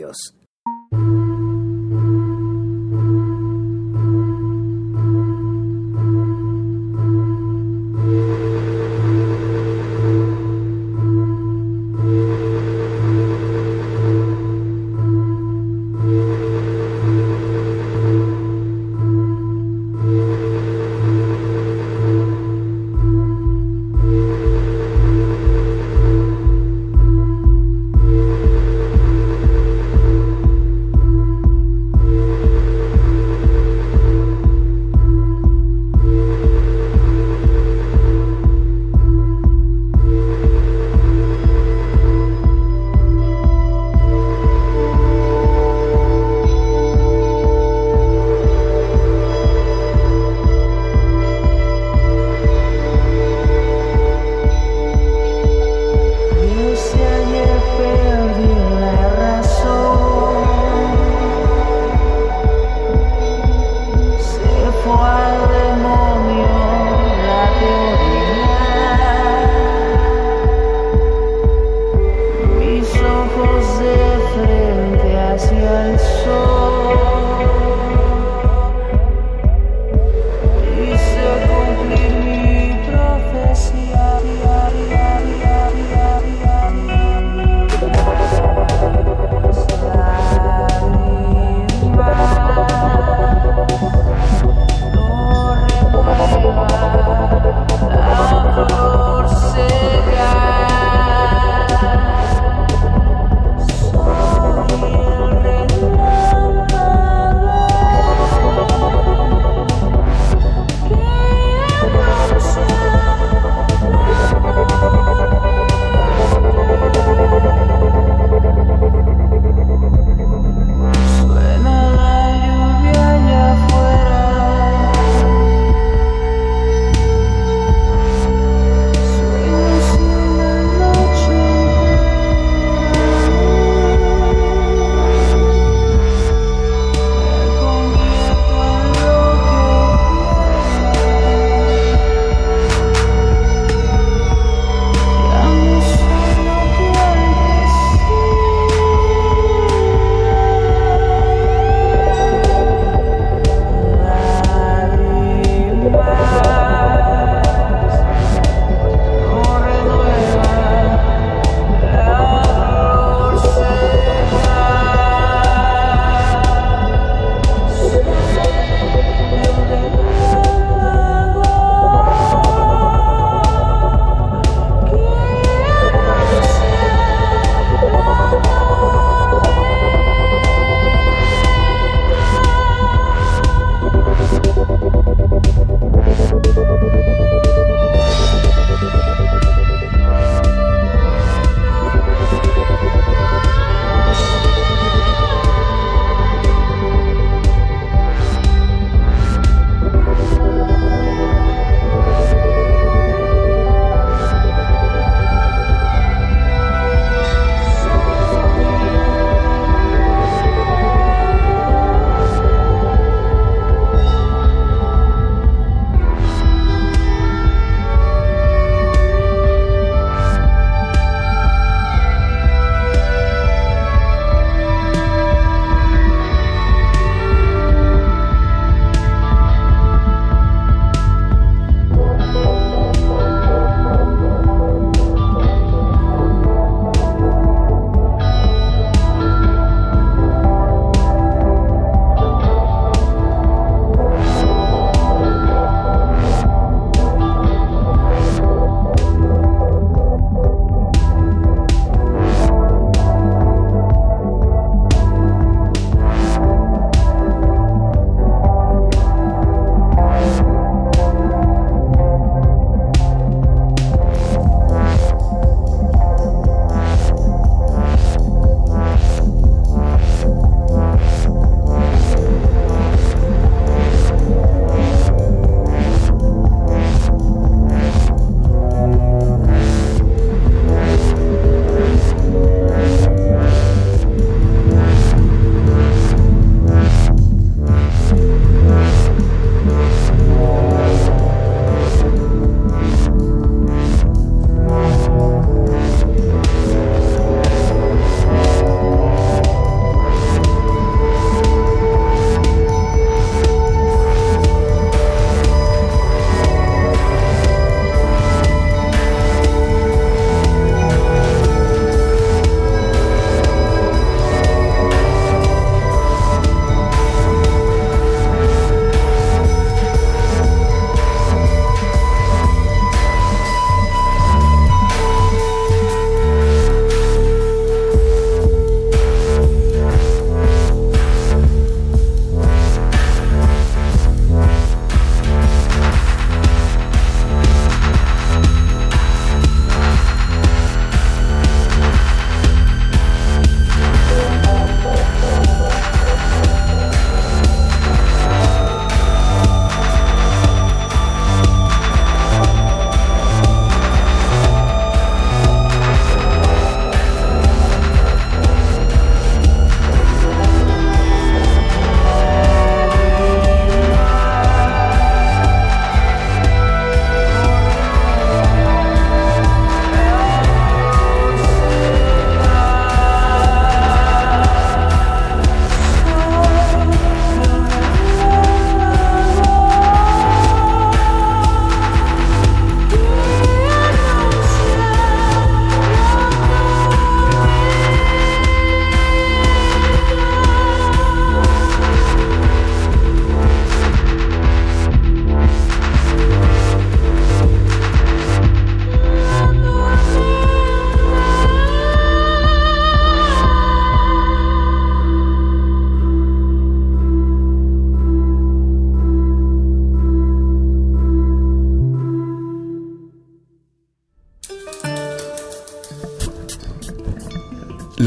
De